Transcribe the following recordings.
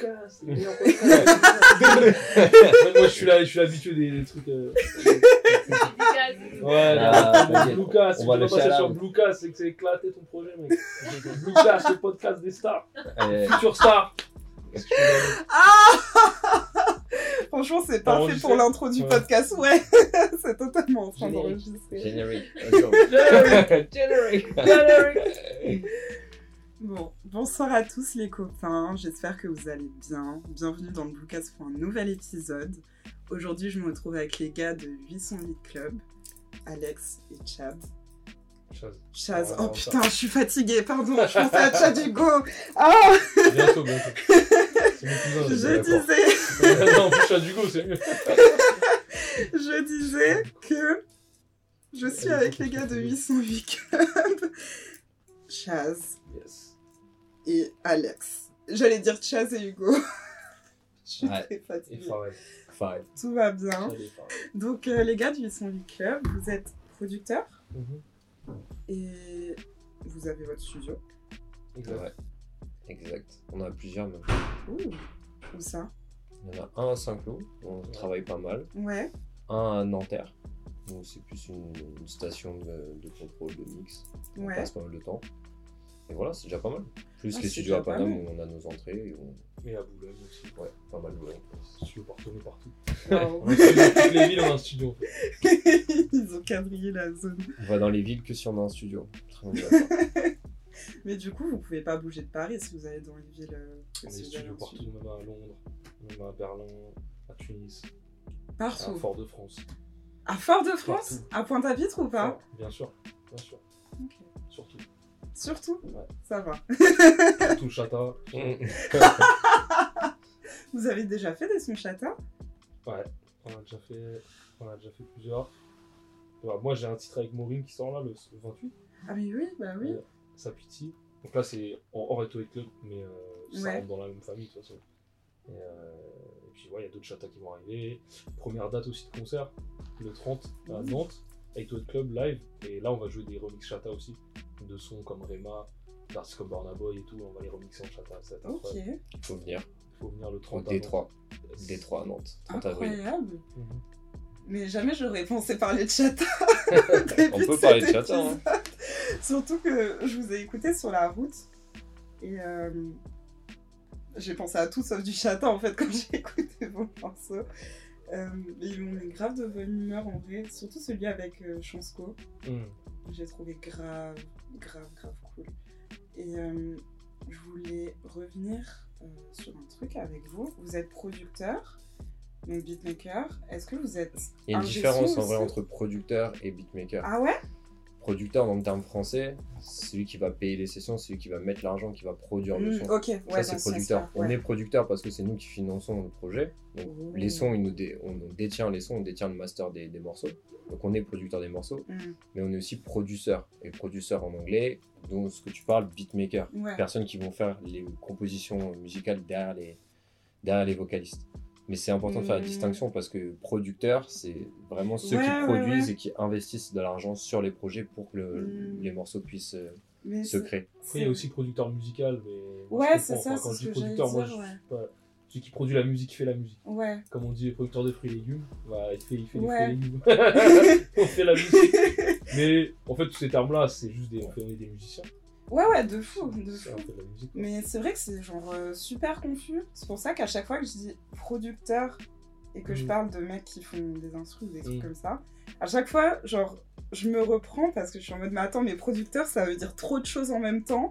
Lucas, c'est le meilleur podcast. Moi, je suis là, je suis habitué des, des trucs. euh, Ouais, Ah, des-. Lucas, si On tu va vas le passer sur. Lucas, c'est que c'est éclaté ton projet, mec. Lucas, le podcast des stars. Euh, Future star. Que Ah Franchement, c'est parfait pour l'intro du Ouais. podcast. Ouais, c'est totalement en train d'enregistrer. Générique. Générique. Générique. Bon, bonsoir à tous les copains, j'espère que vous allez bien. Bienvenue dans le Bluecast pour un nouvel épisode. Aujourd'hui, je me retrouve avec les gars de 808 Club, Alex et Chad. Chaz. Chaz, Oh, oh putain, je suis fatiguée, pardon, je pensais à Chad Hugo. Ah, Bientôt, bientôt. Je disais, Non, en plus, Chad Hugo, c'est mieux. je disais que je suis avec les gars de 808 Club, Chaz Yes. Et Alex. J'allais dire Chaz et Hugo. Je suis Ouais. très fatiguée. Tout va bien. Donc, euh, les gars du 808 Club, vous êtes producteurs Mhm. et vous avez votre studio. Exact. Ouais. Exact. On a plusieurs même. Ouh, où ça? Il y en a un à Saint-Cloud, on travaille pas mal. Ouais. Un à Nanterre, où c'est plus une, une station de, de contrôle de mix. On Ouais. passe pas mal de temps. Et voilà, c'est déjà pas mal. Plus Ah, les studios à Paname où on a nos entrées et à Boulogne aussi. Ouais, pas mal de boulot. Studio partout, partout. Wow. On toutes les villes, on a un studio. en fait. Ils ont quadrillé la zone. On va dans les villes que si on a un studio. Très bien, d'accord. Mais du coup, vous pouvez pas bouger de Paris si vous allez dans une ville. euh, On a des studios partout, studio. même à Londres, même à Berlin, à Tunis, à Partout. Fort-de-France. À Fort-de-France? À Pointe-à-Pitre ou pas? Bien sûr, bien sûr, surtout. Surtout Ouais. Ça va. Surtout le chata. Vous avez déjà fait des sons chata Ouais, on a déjà fait, on a déjà fait plusieurs. Bah, moi j'ai un titre avec Maureen qui sort là le le 28, Ah, mais oui, bah oui. Ouais. Sapiti. Donc là c'est en hors Eto Club, mais euh, ça Ouais. rentre dans la même famille de toute façon. Et, euh, et puis ouais, il y a d'autres chatas qui vont arriver. Première date aussi de concert, le 30 à. Nantes, avec Club live. Et là on va jouer des remix chata aussi, de sons comme Rema, d'artistes comme Burna Boy et tout, on va les remixer en chata. ça va être Ok. incroyable. Il faut venir Il faut venir le au 30 à D3. Nantes. D3 à Nantes, 30 avril. Incroyable. Mhm. Mais jamais j'aurais pensé parler de chata. On peut parler de chata. Hein. Surtout que je vous ai écouté sur la route et euh, j'ai pensé à tout sauf du chata en fait quand j'ai écouté vos morceaux. Euh, mais ils m'ont mis grave de bonne humeur en vrai, surtout celui avec euh, Chansco. Mhm. J'ai trouvé grave, grave, grave cool. Et euh, je voulais revenir euh, sur un truc avec vous. Vous êtes producteur, donc beatmaker. Est-ce que vous êtes. Il y a une différence en vrai entre producteur et beatmaker. Ah ouais? Producteur dans le terme français, c'est celui qui va payer les sessions, c'est celui qui va mettre l'argent, qui va produire le Mm, son. Ouais, ça c'est ce producteur. On est producteur parce que c'est nous qui finançons le projet. Donc Ouh. les sons, ils nous dé- on détient les sons, on détient le master des, des morceaux. Donc on est producteur des morceaux, Mm, mais on est aussi produceur. Et producteur en anglais, donc ce que tu parles, beatmaker. ouais. Personnes qui vont faire les compositions musicales derrière les, derrière les vocalistes. Mais c'est important de faire la distinction parce que producteur, c'est vraiment ceux Ouais, qui ouais, produisent ouais. et qui investissent de l'argent sur les projets pour que le- Mm. les morceaux puissent euh, Mais se créer. Après, il y a aussi producteur musical, mais. Ouais, c'est ça, Enfin, quand je dis producteur, moi, dire, je ouais. suis pas. Celui qui produit la musique fait la musique. Ouais. Comme on dit, les producteurs de fruits et légumes, bah, il fait, il fait Ouais. les fruits et légumes. on fait la musique. Mais en fait, tous ces termes-là, c'est juste des. On fait on est des musiciens. Ouais, ouais, de fou, de fou. De musique. Mais c'est vrai que c'est genre euh, super confus. C'est pour ça qu'à chaque fois que je dis producteur et que je Mhm. parle de mecs qui font des instrus ou des trucs Mhm. comme ça, à chaque fois, genre, je me reprends parce que je suis en mode, mais attends, mais producteur, ça veut dire trop de choses en même temps.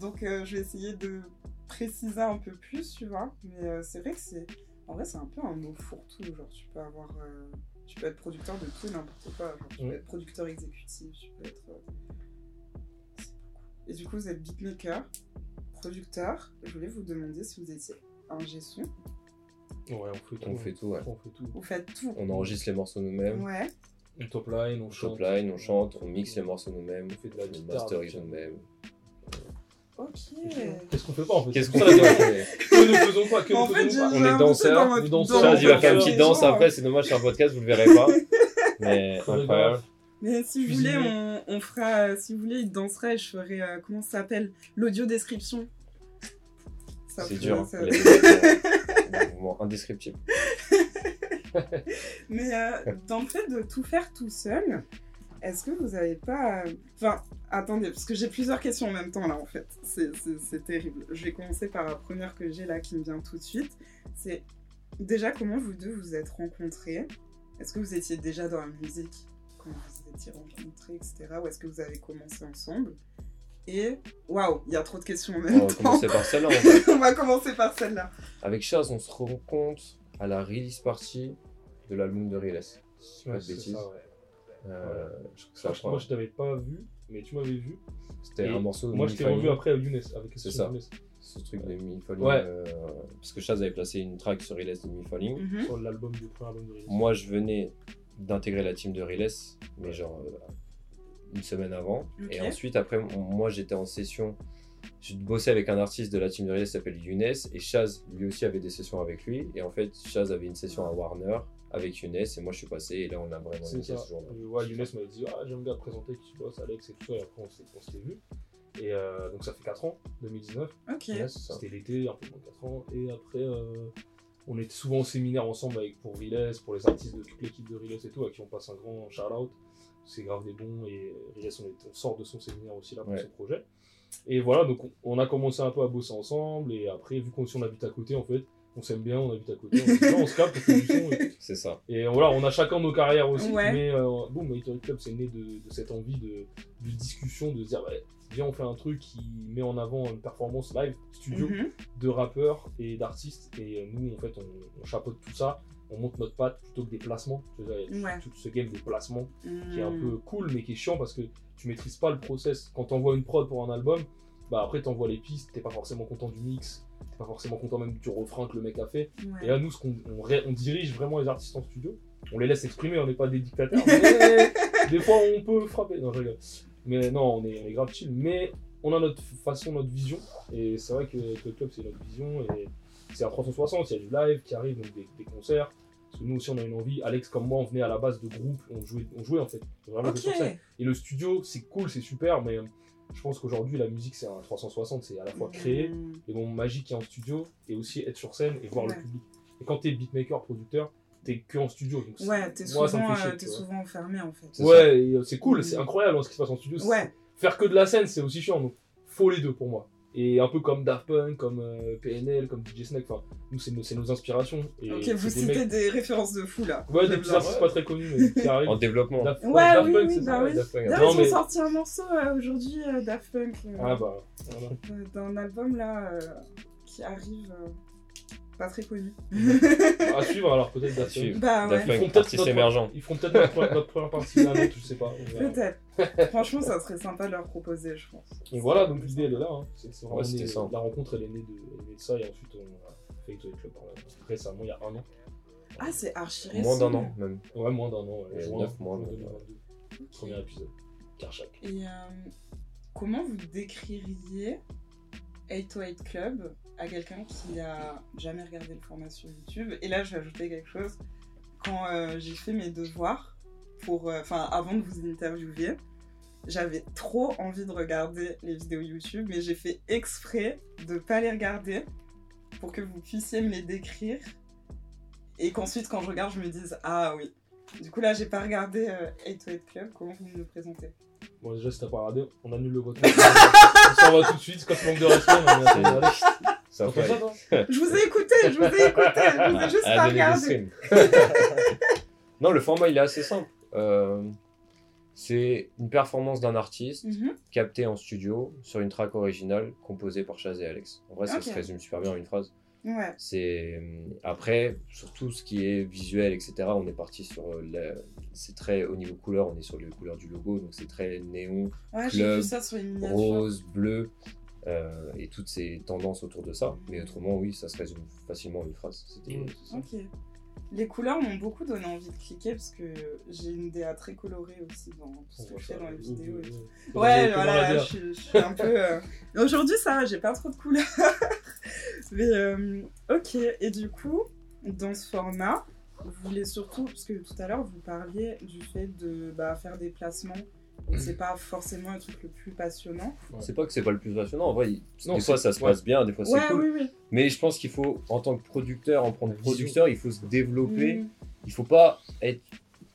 Donc euh, je vais essayer de préciser un peu plus, tu vois. Mais euh, c'est vrai que c'est. En vrai, c'est un peu un mot fourre-tout. Genre, tu peux avoir. Tu peux être producteur de tout n'importe quoi. Genre, tu peux être producteur exécutif, tu peux être. Et du coup, vous êtes beatmaker, producteur. Je voulais vous demander si vous étiez ingé son. Ouais, on fait tout. On fait tout, ouais. On fait tout. Vous faites tout. On enregistre les morceaux nous-mêmes, Ouais. On top line, on on chante. shopline, on chante, on mixe les morceaux nous-mêmes, On fait de la on guitare. masterise donc, nous-mêmes. Ok. Qu'est-ce qu'on fait pas en fait Qu'est-ce qu'on fait. Que nous faisons pas, que En nous fait, faisons pas. On est danseurs, dans Chaz, il va faire une petite danse après, c'est dommage, c'est un podcast, vous le verrez pas. Mais incroyable. Mais si vous voulez, on, on fera. Si vous voulez, il danserait. Je ferai. euh, comment ça s'appelle? L'audio description. ça C'est dur. ça- Il y a des mouvements- des mouvements indescriptibles. Mais euh, dans le fait de tout faire tout seul, est-ce que vous avez pas. euh, Enfin, attendez, parce que j'ai plusieurs questions en même temps là en fait. C'est- terrible. Je vais commencer par la première que j'ai là qui me vient tout de suite. C'est déjà comment vous deux vous êtes rencontrés? Est-ce que vous étiez déjà dans la musique quand vous étiez rencontrés, etc. Ou est-ce que vous avez commencé ensemble? Et waouh, il y a trop de questions en On même va temps. commencer par celle-là. en fait. On va commencer par celle-là. Avec Chaz, on se rend compte à la release party de l'album de Riles. Si Ouais, de c'est bêtises. ça, ouais. Euh, je ça Moi, je- prend- Moi, je t'avais pas vu, mais tu m'avais vu. C'était un morceau de Moi, je t'ai revu après à Younes avec C'est ça. Younes, Ce truc de Me Falling. Ouais. euh, parce que Chaz avait placé une track sur Riles de Me Falling. Mhm. sur l'album du premier album de Riles. Moi, je venais d'intégrer la team de Riles, mais genre euh, une semaine avant. Et ensuite, après, moi, j'étais en session. Je bossais avec un artiste de la team de Riles qui s'appelle Younes. Et Chaz, lui aussi, avait des sessions avec lui. Et en fait, Chaz avait une session à Warner avec Younes. Et moi, je suis passé. Et là, on a vraiment ça. ce jour-là. Ouais, Younes m'avait dit Ah, j'aime bien te présenter qui tu bosses, Alex et tout ça. Et après, on s'est- on s'était vu. Et euh, donc, ça fait 4 ans, 2019. Ok. C'était l'été, un peu moins de 4 ans. Et après, euh, on était souvent au séminaire ensemble avec, pour Riles, pour les artistes de toute l'équipe de Riles et tout, à qui on passe un grand shout-out. C'est grave des bons. Et Riles, on, est- on sort de son séminaire aussi là pour Ouais. ce projet. Et voilà, donc on, on a commencé un peu à bosser ensemble. Et après, vu qu'on si on habite à côté, en fait, on s'aime bien, on habite à côté. On, se dit, on se capte, on fait du son et tout. C'est ça. Et voilà, on a chacun nos carrières aussi, Ouais. mais euh, boum, Club, c'est né de, de cette envie de, de discussion, de se dire, viens, on fait un truc qui met en avant une performance live, studio, Mhm. de rappeurs et d'artistes. Et euh, nous, en fait, on, on chapeaute tout ça, on monte notre patte plutôt que des placements. Tu vois, il y a Ouais. tout ce game des placements qui est un Mhm. peu cool, mais qui est chiant parce que tu maîtrises pas le process. Quand t'envoies une prod pour un album, bah après t'envoies les pistes, t'es pas forcément content du mix, pas forcément content même du refrain que le mec a fait. Ouais. Et là, nous, ce qu'on on, ré- on dirige vraiment les artistes en studio. On les laisse exprimer, on n'est pas des dictateurs. mais des fois, on peut frapper. Non, je rigole. Mais non, on est, on est grave chill. Mais on a notre façon, notre vision. Et c'est vrai que le club, c'est notre vision. Et c'est à 360. Il y a du live qui arrive, donc des, des concerts. Parce que nous aussi, on a une envie. Alex, comme moi, on venait à la base de groupe. On jouait, on jouait en fait. Vraiment Ok. sur scène. Et le studio, c'est cool, c'est super. Mais je pense qu'aujourd'hui, la musique, c'est un 360. C'est à la fois créer les moments magiques qu'il y a en studio et aussi être sur scène et voir Ouais. le public. Et quand t'es beatmaker, producteur, t'es que en studio. Donc c'est- Ouais, t'es moi, ça me souvent, fait chier, euh, vois. souvent enfermé en fait. Ouais, et, euh, c'est cool, Mm. c'est incroyable hein, ce qui se passe en studio. Ouais, Faire que de la scène, c'est aussi chiant. Donc, faut les deux pour moi. Et un peu comme Daft Punk, comme euh, PNL, comme DJ Snake. Enfin, nous, c'est nos, c'est nos inspirations. Et ok, vous des citez mecs- des références de fou là. Ouais, des petits artistes pas très connus, mais qui arrivent. En développement. Daft, Ouais, Daft oui, Punk, oui, c'est bah ça, oui. Daft Punk. D'ailleurs, Non, ils ont sorti un morceau euh, aujourd'hui, euh, Daft Punk, euh, Ah bah, voilà. euh, d'un album là euh, qui arrive euh, pas très connu. à suivre alors peut-être Daft suivre. Bah ouais, Ils feront peut-être notre- émergent. Ils feront peut-être notre, pre- notre première partie la nôtre, je sais pas. peut-être. Franchement, ça serait sympa de leur proposer, je pense. Et voilà, donc l'idée elle est là. Hein. C'est c'est vraiment Ouais, c'était né- ça. La rencontre elle est née de, ça et ensuite on a fait Toy Club par là. récemment, il y a un an. Ah, c'est archi récent. Moins d'un an, même. Ouais, moins d'un an. Juin, mois, ouais. 2022. Ok. Premier épisode. Karchak. Et euh, comment vous décririez 808 Club à quelqu'un qui a jamais regardé le format sur YouTube Et là, je vais ajouter quelque chose. Quand euh, j'ai fait mes devoirs, pour, euh, avant de vous interviewer, j'avais trop envie de regarder les vidéos YouTube, mais j'ai fait exprès de pas les regarder pour que vous puissiez me les décrire et qu'ensuite, quand je regarde, je me dise Ah oui. Du coup, là, j'ai pas regardé euh, 808 Club. Comment vous me le présentez? Bon, déjà, si t'as pas regardé, on annule le vote. on s'en va tout de suite. Quand tu manques de respect, on est. Ça fait. ça, toi? Je vous ai écouté, je vous ai écouté, je vous ai juste À pas regardé. non, le format il est assez simple. Euh, c'est une performance d'un artiste Mhm. captée en studio sur une track originale composée par Chaz et Alex. En vrai, ça se résume super bien en une phrase. Ouais, C'est euh, après sur tout ce qui est visuel, etc. On est parti sur euh, la- c'est très au niveau couleur, on est sur les couleurs du logo, donc c'est très néon, ouais j'ai Club, vu ça sur rose, bleu euh, et toutes ces tendances autour de ça. Mais autrement, oui, ça se résume facilement en une phrase. Ça. Ok. Les couleurs m'ont beaucoup donné envie de cliquer parce que j'ai une DA très colorée aussi dans tout ce que je fais dans les vidéos. et tout. Ouais, voilà, je, suis- je suis un peu. euh, Aujourd'hui, ça va, j'ai pas trop de couleurs. Mais euh, ok, et du coup, dans ce format, vous voulez surtout, parce que tout à l'heure vous parliez du fait de bah, faire des placements Et c'est pas forcément le truc le plus passionnant. C'est pas que c'est pas le plus passionnant, en vrai, il- Non, des fois c'est- ça se ouais. passe bien, des fois c'est Ouais, cool. oui, oui. Mais je pense qu'il faut, en tant que producteur, en tant que La vision. producteur, il faut se développer. Mm. Il faut pas être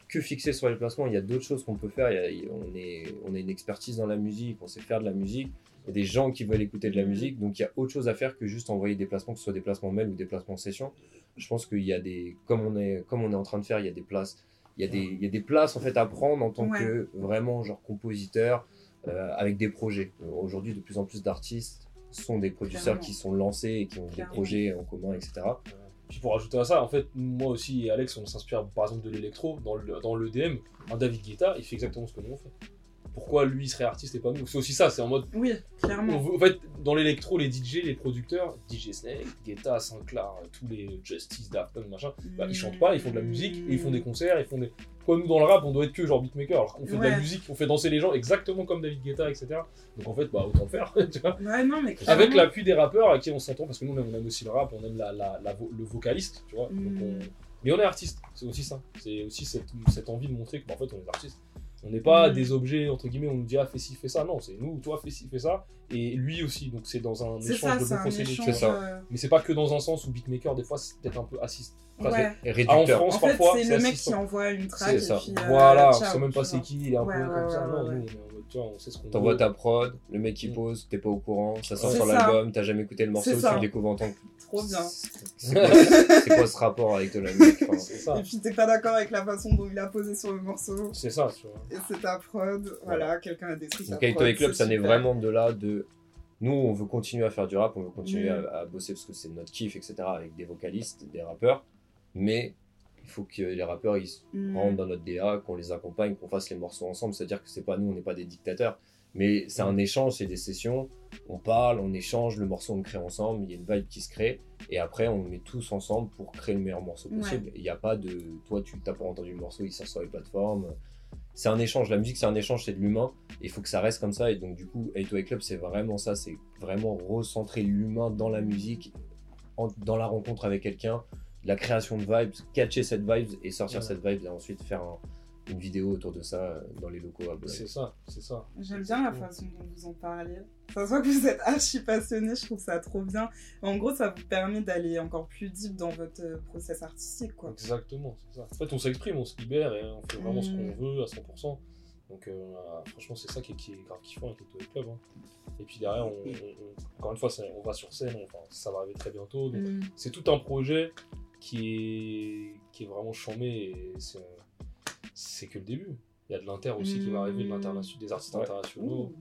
que fixé sur les placements. Il y a d'autres choses qu'on peut faire. Il y a- il- on, est, on a une expertise dans la musique, on sait faire de la musique. Il y a des gens qui veulent écouter de la Mhm. musique. Donc il y a autre chose à faire que juste envoyer des placements, que ce soit des placements mail ou des placements session. Je pense qu'il y a des, comme on est, comme on est en train de faire, il y a des places. Il y a des, il y a des places en fait à prendre en tant Ouais. que vraiment genre compositeur euh, avec des projets. Euh, Aujourd'hui, de plus en plus d'artistes sont des producteurs qui sont lancés et qui ont Clairement. des projets en commun, etc. Puis pour ajouter à ça, en fait, moi aussi et Alex, on s'inspire par exemple de l'électro. Dans le, dans le DM, un David Guetta, il fait exactement ce que nous on fait. Pourquoi lui il serait artiste et pas nous C'est aussi ça, c'est en mode. Oui, on clairement. veut- en fait, dans l'électro, les DJ, les producteurs, DJ Snake, Guetta, Sinclair, tous les Justice, Daft Punk, machin, bah, ils chantent pas, ils font de la musique, et ils font des concerts, ils font des. Quoi, nous dans le rap, on doit être que genre beatmaker, alors qu'on fait de la musique, on fait danser les gens exactement comme David Guetta, etc. Donc en fait, bah autant faire, tu vois. Ouais, non, mais clairement. Avec l'appui des rappeurs à qui on s'entend, parce que nous on aime, on aussi le rap, on aime la, la- la vo- le vocaliste, tu vois. Donc, Mm. on- Mais on est artiste, c'est aussi ça. C'est aussi cette, cette envie de montrer qu'en fait on est artiste. On n'est pas Mm. des objets, entre guillemets, on nous dit ah fais ci, fais ça. Non, c'est nous, toi fais ci, fais ça. Et lui aussi, donc c'est dans un échange ça, de bons procédés. C'est ça. euh, Mais c'est pas que dans un sens où beatmaker, des fois c'est peut-être un peu assiste. Ouais. Ah, en. France, En fait, parfois, c'est le mec assistant. qui envoie une track C'est ça. puis. euh, Voilà, on sait même pas c'est qui, il est un Ouais, peu ouais, comme ça. ouais, non, ouais. nous, tu vois, on sait ce qu'on T'envoies ta prod, le mec il Mm. pose, t'es pas au courant, ça sort sur l'album, t'as jamais écouté le morceau, tu le découvres en tant que. Trop bien. C'est quoi, ce rapport avec de la musique enfin, Et puis t'es pas d'accord avec la façon dont il a posé sur le morceau. c'est ça, tu vois. Et c'est ta prod. Voilà, quelqu'un a détruit sa Donc avec prod. Toy Club, ça super. vraiment de là de. Nous, on veut continuer à faire du rap, on veut continuer Mm. à, à bosser parce que c'est notre kiff, etc. avec des vocalistes, des rappeurs. Mais il faut que les rappeurs ils Mm. rentrent dans notre DA, qu'on les accompagne, qu'on fasse les morceaux ensemble. C'est-à-dire que c'est pas nous, on n'est pas des dictateurs. Mais c'est un échange, c'est des sessions. On parle, on échange, le morceau on le crée ensemble, il y a une vibe qui se crée. Et après, on met tous ensemble pour créer le meilleur morceau Ouais. possible. Il n'y a pas de. Toi, tu t'as pas entendu le morceau, il sort sur les plateformes. C'est un échange. La musique, c'est un échange, c'est de l'humain. Il faut que ça reste comme ça. Et donc, du coup, 8 Club, c'est vraiment ça. C'est vraiment recentrer l'humain dans la musique, en- dans la rencontre avec quelqu'un, la création de vibes, catcher cette vibe et sortir Ouais. cette vibe et ensuite faire un- une vidéo autour de ça euh, dans les locaux à. C'est ça, c'est ça. J'aime bien la façon dont vous en parlez. Ça se voit que vous êtes archi passionné, je trouve ça trop bien. En gros, ça vous permet d'aller encore plus deep dans votre euh, process artistique, quoi. Exactement, c'est ça. En fait, on s'exprime, on se libère et on fait vraiment ce Mm. qu'on veut à 100%. Donc, euh, franchement, c'est ça qui est, qui est grave kiffant avec les Toy Club. hein. Et puis derrière, on, on- on- encore une fois, on va sur scène, enfin, ça va arriver très bientôt. Donc, Mm. c'est tout un projet qui est, qui est vraiment chambé et c'est, que le début. Il y a de l'inter aussi qui va arriver, de l'international, des artistes Ouais. internationaux.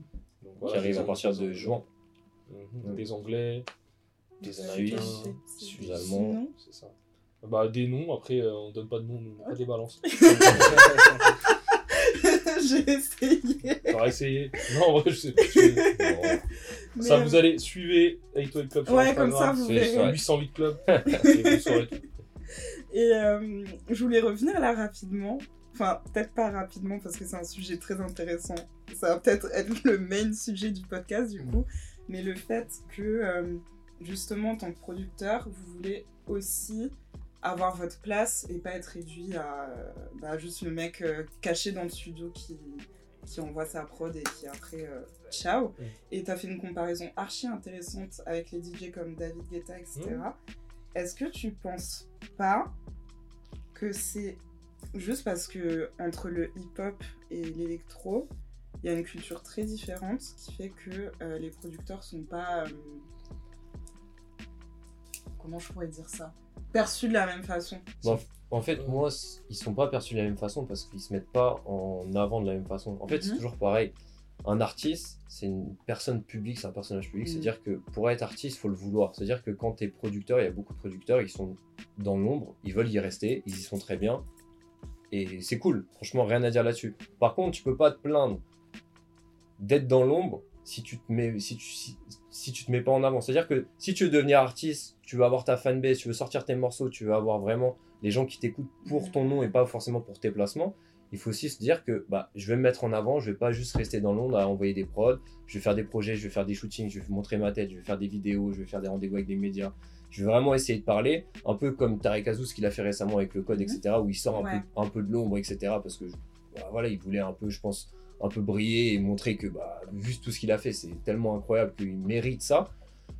Donc, Qui voilà, arrive des- à partir des- de juin. Ouais. Des Anglais, des Suisse, Américains, Suisse, Allemands. Sinon, c'est ça. Bah, des noms, après, euh, on donne pas de noms, on pas des balances. J'ai essayé. T'auras essayé Non, en vrai, je sais pas. je- Ça, euh, vous allez, suivez 8 Club sur Ouais, comme ça, vous c'est verrez. ça. 808 Club. et vous saurez tout. Et euh, je voulais revenir là rapidement. Enfin, peut-être pas rapidement parce que c'est un sujet très intéressant. Ça va peut-être être le main sujet du podcast du coup. Mais le fait que, euh, justement, en tant que producteur, vous voulez aussi avoir votre place et pas être réduit à bah, juste le mec euh, caché dans le studio qui, qui envoie sa prod et qui après euh, ciao. Et tu as fait une comparaison archi intéressante avec les DJ comme David Guetta, etc. Est-ce que tu penses pas que c'est juste parce que entre le hip-hop et l'électro, il y a une culture très différente qui fait que euh, les producteurs sont pas. euh, comment je pourrais dire ça? Perçus de la même façon. Bon, en fait, moi, ils sont pas perçus de la même façon parce qu'ils se mettent pas en avant de la même façon. En fait, c'est Mhm. toujours pareil. Un artiste, c'est une personne publique, c'est un personnage public. Mhm. C'est-à-dire que pour être artiste, il faut le vouloir. C'est-à-dire que quand tu es producteur, il y a beaucoup de producteurs, ils sont dans l'ombre, ils veulent y rester, ils y sont très bien. Et c'est cool, franchement, rien à dire là-dessus. Par contre, tu peux pas te plaindre d'être dans l'ombre si tu te mets si tu si, si tu te mets pas en avant. C'est-à-dire que si tu veux devenir artiste, tu veux avoir ta fanbase, tu veux sortir tes morceaux, tu veux avoir vraiment les gens qui t'écoutent pour ton nom et pas forcément pour tes placements. Il faut aussi se dire que bah, je vais me mettre en avant, je vais pas juste rester dans l'ombre à envoyer des prods, je vais faire des projets, je vais faire des shootings, je vais montrer ma tête, je vais faire des vidéos, je vais faire des rendez-vous avec des médias. Je vais vraiment essayer de parler, un peu comme Tarek Azouz qu'il a fait récemment avec le code, Mhm. etc., où il sort un, Ouais. peu, un peu de l'ombre, etc., parce que bah, voilà, il voulait un peu, je pense, un peu briller et montrer que, bah, vu tout ce qu'il a fait, c'est tellement incroyable qu'il mérite ça.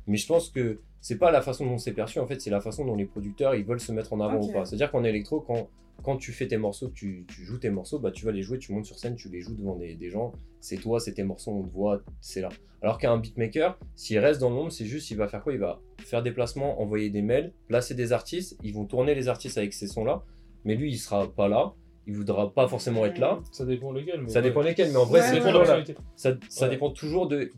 Mais je pense que c'est pas la façon dont c'est perçu, en fait, c'est la façon dont les producteurs ils veulent se mettre en avant ou pas. C'est-à-dire qu'en électro, quand, quand tu fais tes morceaux, tu, tu joues tes morceaux, bah, tu vas les jouer, tu montes sur scène, tu les joues devant des, des gens, c'est toi, c'est tes morceaux, on te voit, c'est là. Alors qu'un beatmaker, s'il reste dans l'ombre, c'est juste, il va faire quoi? Il va faire des placements, envoyer des mails, placer des artistes, ils vont tourner les artistes avec ces sons-là, mais lui, il sera pas là, il voudra pas forcément être là. Ça dépend lesquels. Mais Ça ouais. dépend lesquels, mais en vrai, Ouais, Ça dépend de ouais, la ça, dépend toujours de,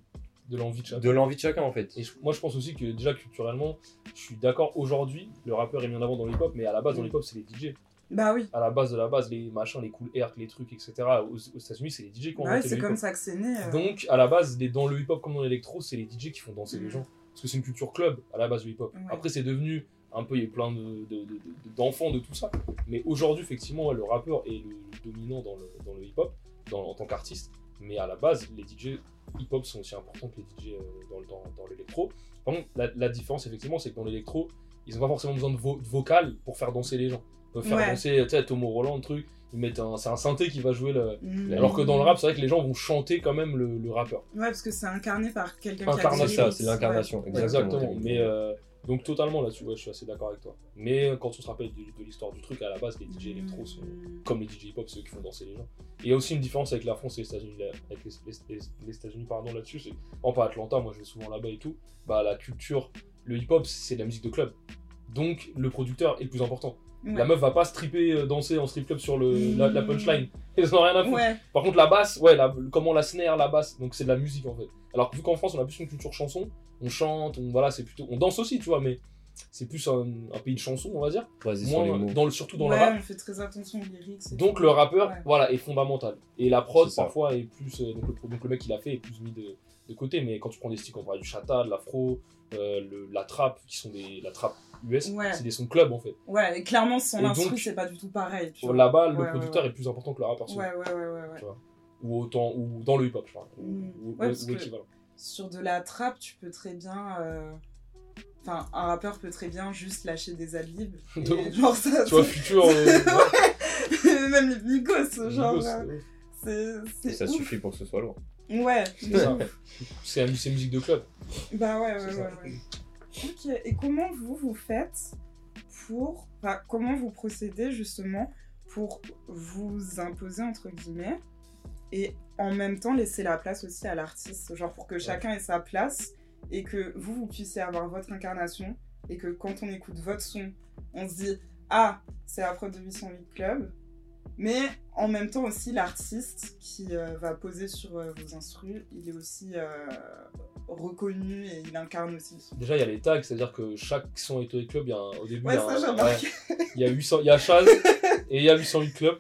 de l'envie de chacun. de l'envie de chacun en fait. Et je- moi, je pense aussi que déjà culturellement, je suis d'accord aujourd'hui, le rappeur est mis en avant dans le hip-hop, mais à la base, dans le hip-hop, c'est les DJ. Bah oui. À la base de la base, les machins, les cool air, les trucs, etc. Aux, aux États-Unis, c'est les DJ qui ont Bah c'est comme ça que c'est né. euh. Donc, à la base, les- dans le hip-hop comme dans l'électro, c'est les DJ qui font danser les Mm. gens. Parce que c'est une culture club, à la base du hip-hop. Ouais. Après, c'est devenu un peu, il y a plein de- de- de- de- d'enfants de, tout ça. Mais aujourd'hui, effectivement, le rappeur est le, le dominant dans le, dans le hip-hop, en tant qu'artiste. Mais à la base, les DJ hip-hop sont aussi importants que les DJ euh, dans, dans, dans l'électro. Par contre, la, la différence, effectivement, c'est que dans l'électro, ils n'ont pas forcément besoin de, vo- de vocal pour faire danser les gens. Peuvent faire Ouais. danser, tu sais, Tomo Roland, le truc. Ils mettent un, c'est un synthé qui va jouer le. Mm. Alors que dans le rap, c'est vrai que les gens vont chanter quand même le, le rappeur. Ouais, parce que c'est incarné par quelqu'un qui a ça, c'est l'incarnation. ouais. Exactement. Exactement. Mais euh, donc totalement là-dessus, ouais, je suis assez d'accord avec toi. Mais euh, quand on se rappelle de, de l'histoire du truc, à la base, les DJ électro sont Mm. comme les DJ hip-hop, ceux qui font danser les gens. Et il y a aussi une différence avec la France et les États-Unis, avec les, les- les- les États-Unis pardon là-dessus. C'est en pas Atlanta, moi je vais souvent là-bas et tout. Bah la culture, le hip-hop, c'est la musique de club. Donc le producteur est le plus important. Ouais. La meuf va pas stripper, euh, danser en strip club sur le, la, la punchline. Ils en ont rien à foutre. Ouais, Par contre, la basse, ouais, la- comment la snare, la basse, donc c'est de la musique en fait. Alors que vu qu'en France, on a plus une culture chanson, on chante, on, voilà, c'est plutôt, on danse aussi, tu vois, mais c'est plus un, un pays de chansons, on va dire. Basé sur les Moins mots. dans le, surtout dans ouais, le rap. on fait très attention aux lyrics. et Donc tout. le rappeur, Ouais. voilà, est fondamental. Et la prod, C'est ça. parfois, est plus, euh, donc, le, donc le mec qui l'a fait est plus mis de, de côté. Mais quand tu prends des styles comme du chata, de l'afro, euh, le- la trap, qui sont des, la trap US, Ouais. c'est des sons club en fait. Ouais, et clairement, son Et instru, c'est pas du tout pareil. Là-bas, le Ouais, ouais, producteur ouais. est plus important que le rappeur. Ouais, ouais, ouais, ouais, ouais. Ou autant, ou dans le hip-hop, je parle. Ou, Mm. ou- Ouais, ou. Sur de la trap, tu peux très bien. euh, Enfin, un rappeur peut très bien juste lâcher des adlibs. et genre ça. Tu vois, futur. euh, Même les Migos, genre. Euh, euh, C'est. Ça ouf. suffit pour que ce soit lourd. Ouais. c'est la musique de club. Bah ouais, ouais, ouais, ouais. Ok, et comment vous, vous faites pour... Enfin, comment vous procédez justement pour vous imposer, entre guillemets, et en même temps laisser la place aussi à l'artiste, genre pour que chacun ait sa place, et que vous, vous puissiez avoir votre incarnation, et que quand on écoute votre son, on se dit « Ah, c'est la prod de 808 Club », mais en même temps aussi l'artiste qui euh, va poser sur euh, vos instrus, il est aussi euh, reconnu et il incarne aussi le son. Déjà, il y a les tags, c'est-à-dire que chaque son Eto Club, il y a un- au début, Ouais, il y a, ça un- ouais, il y a 800, il y a Chaz et il y a 808 Club.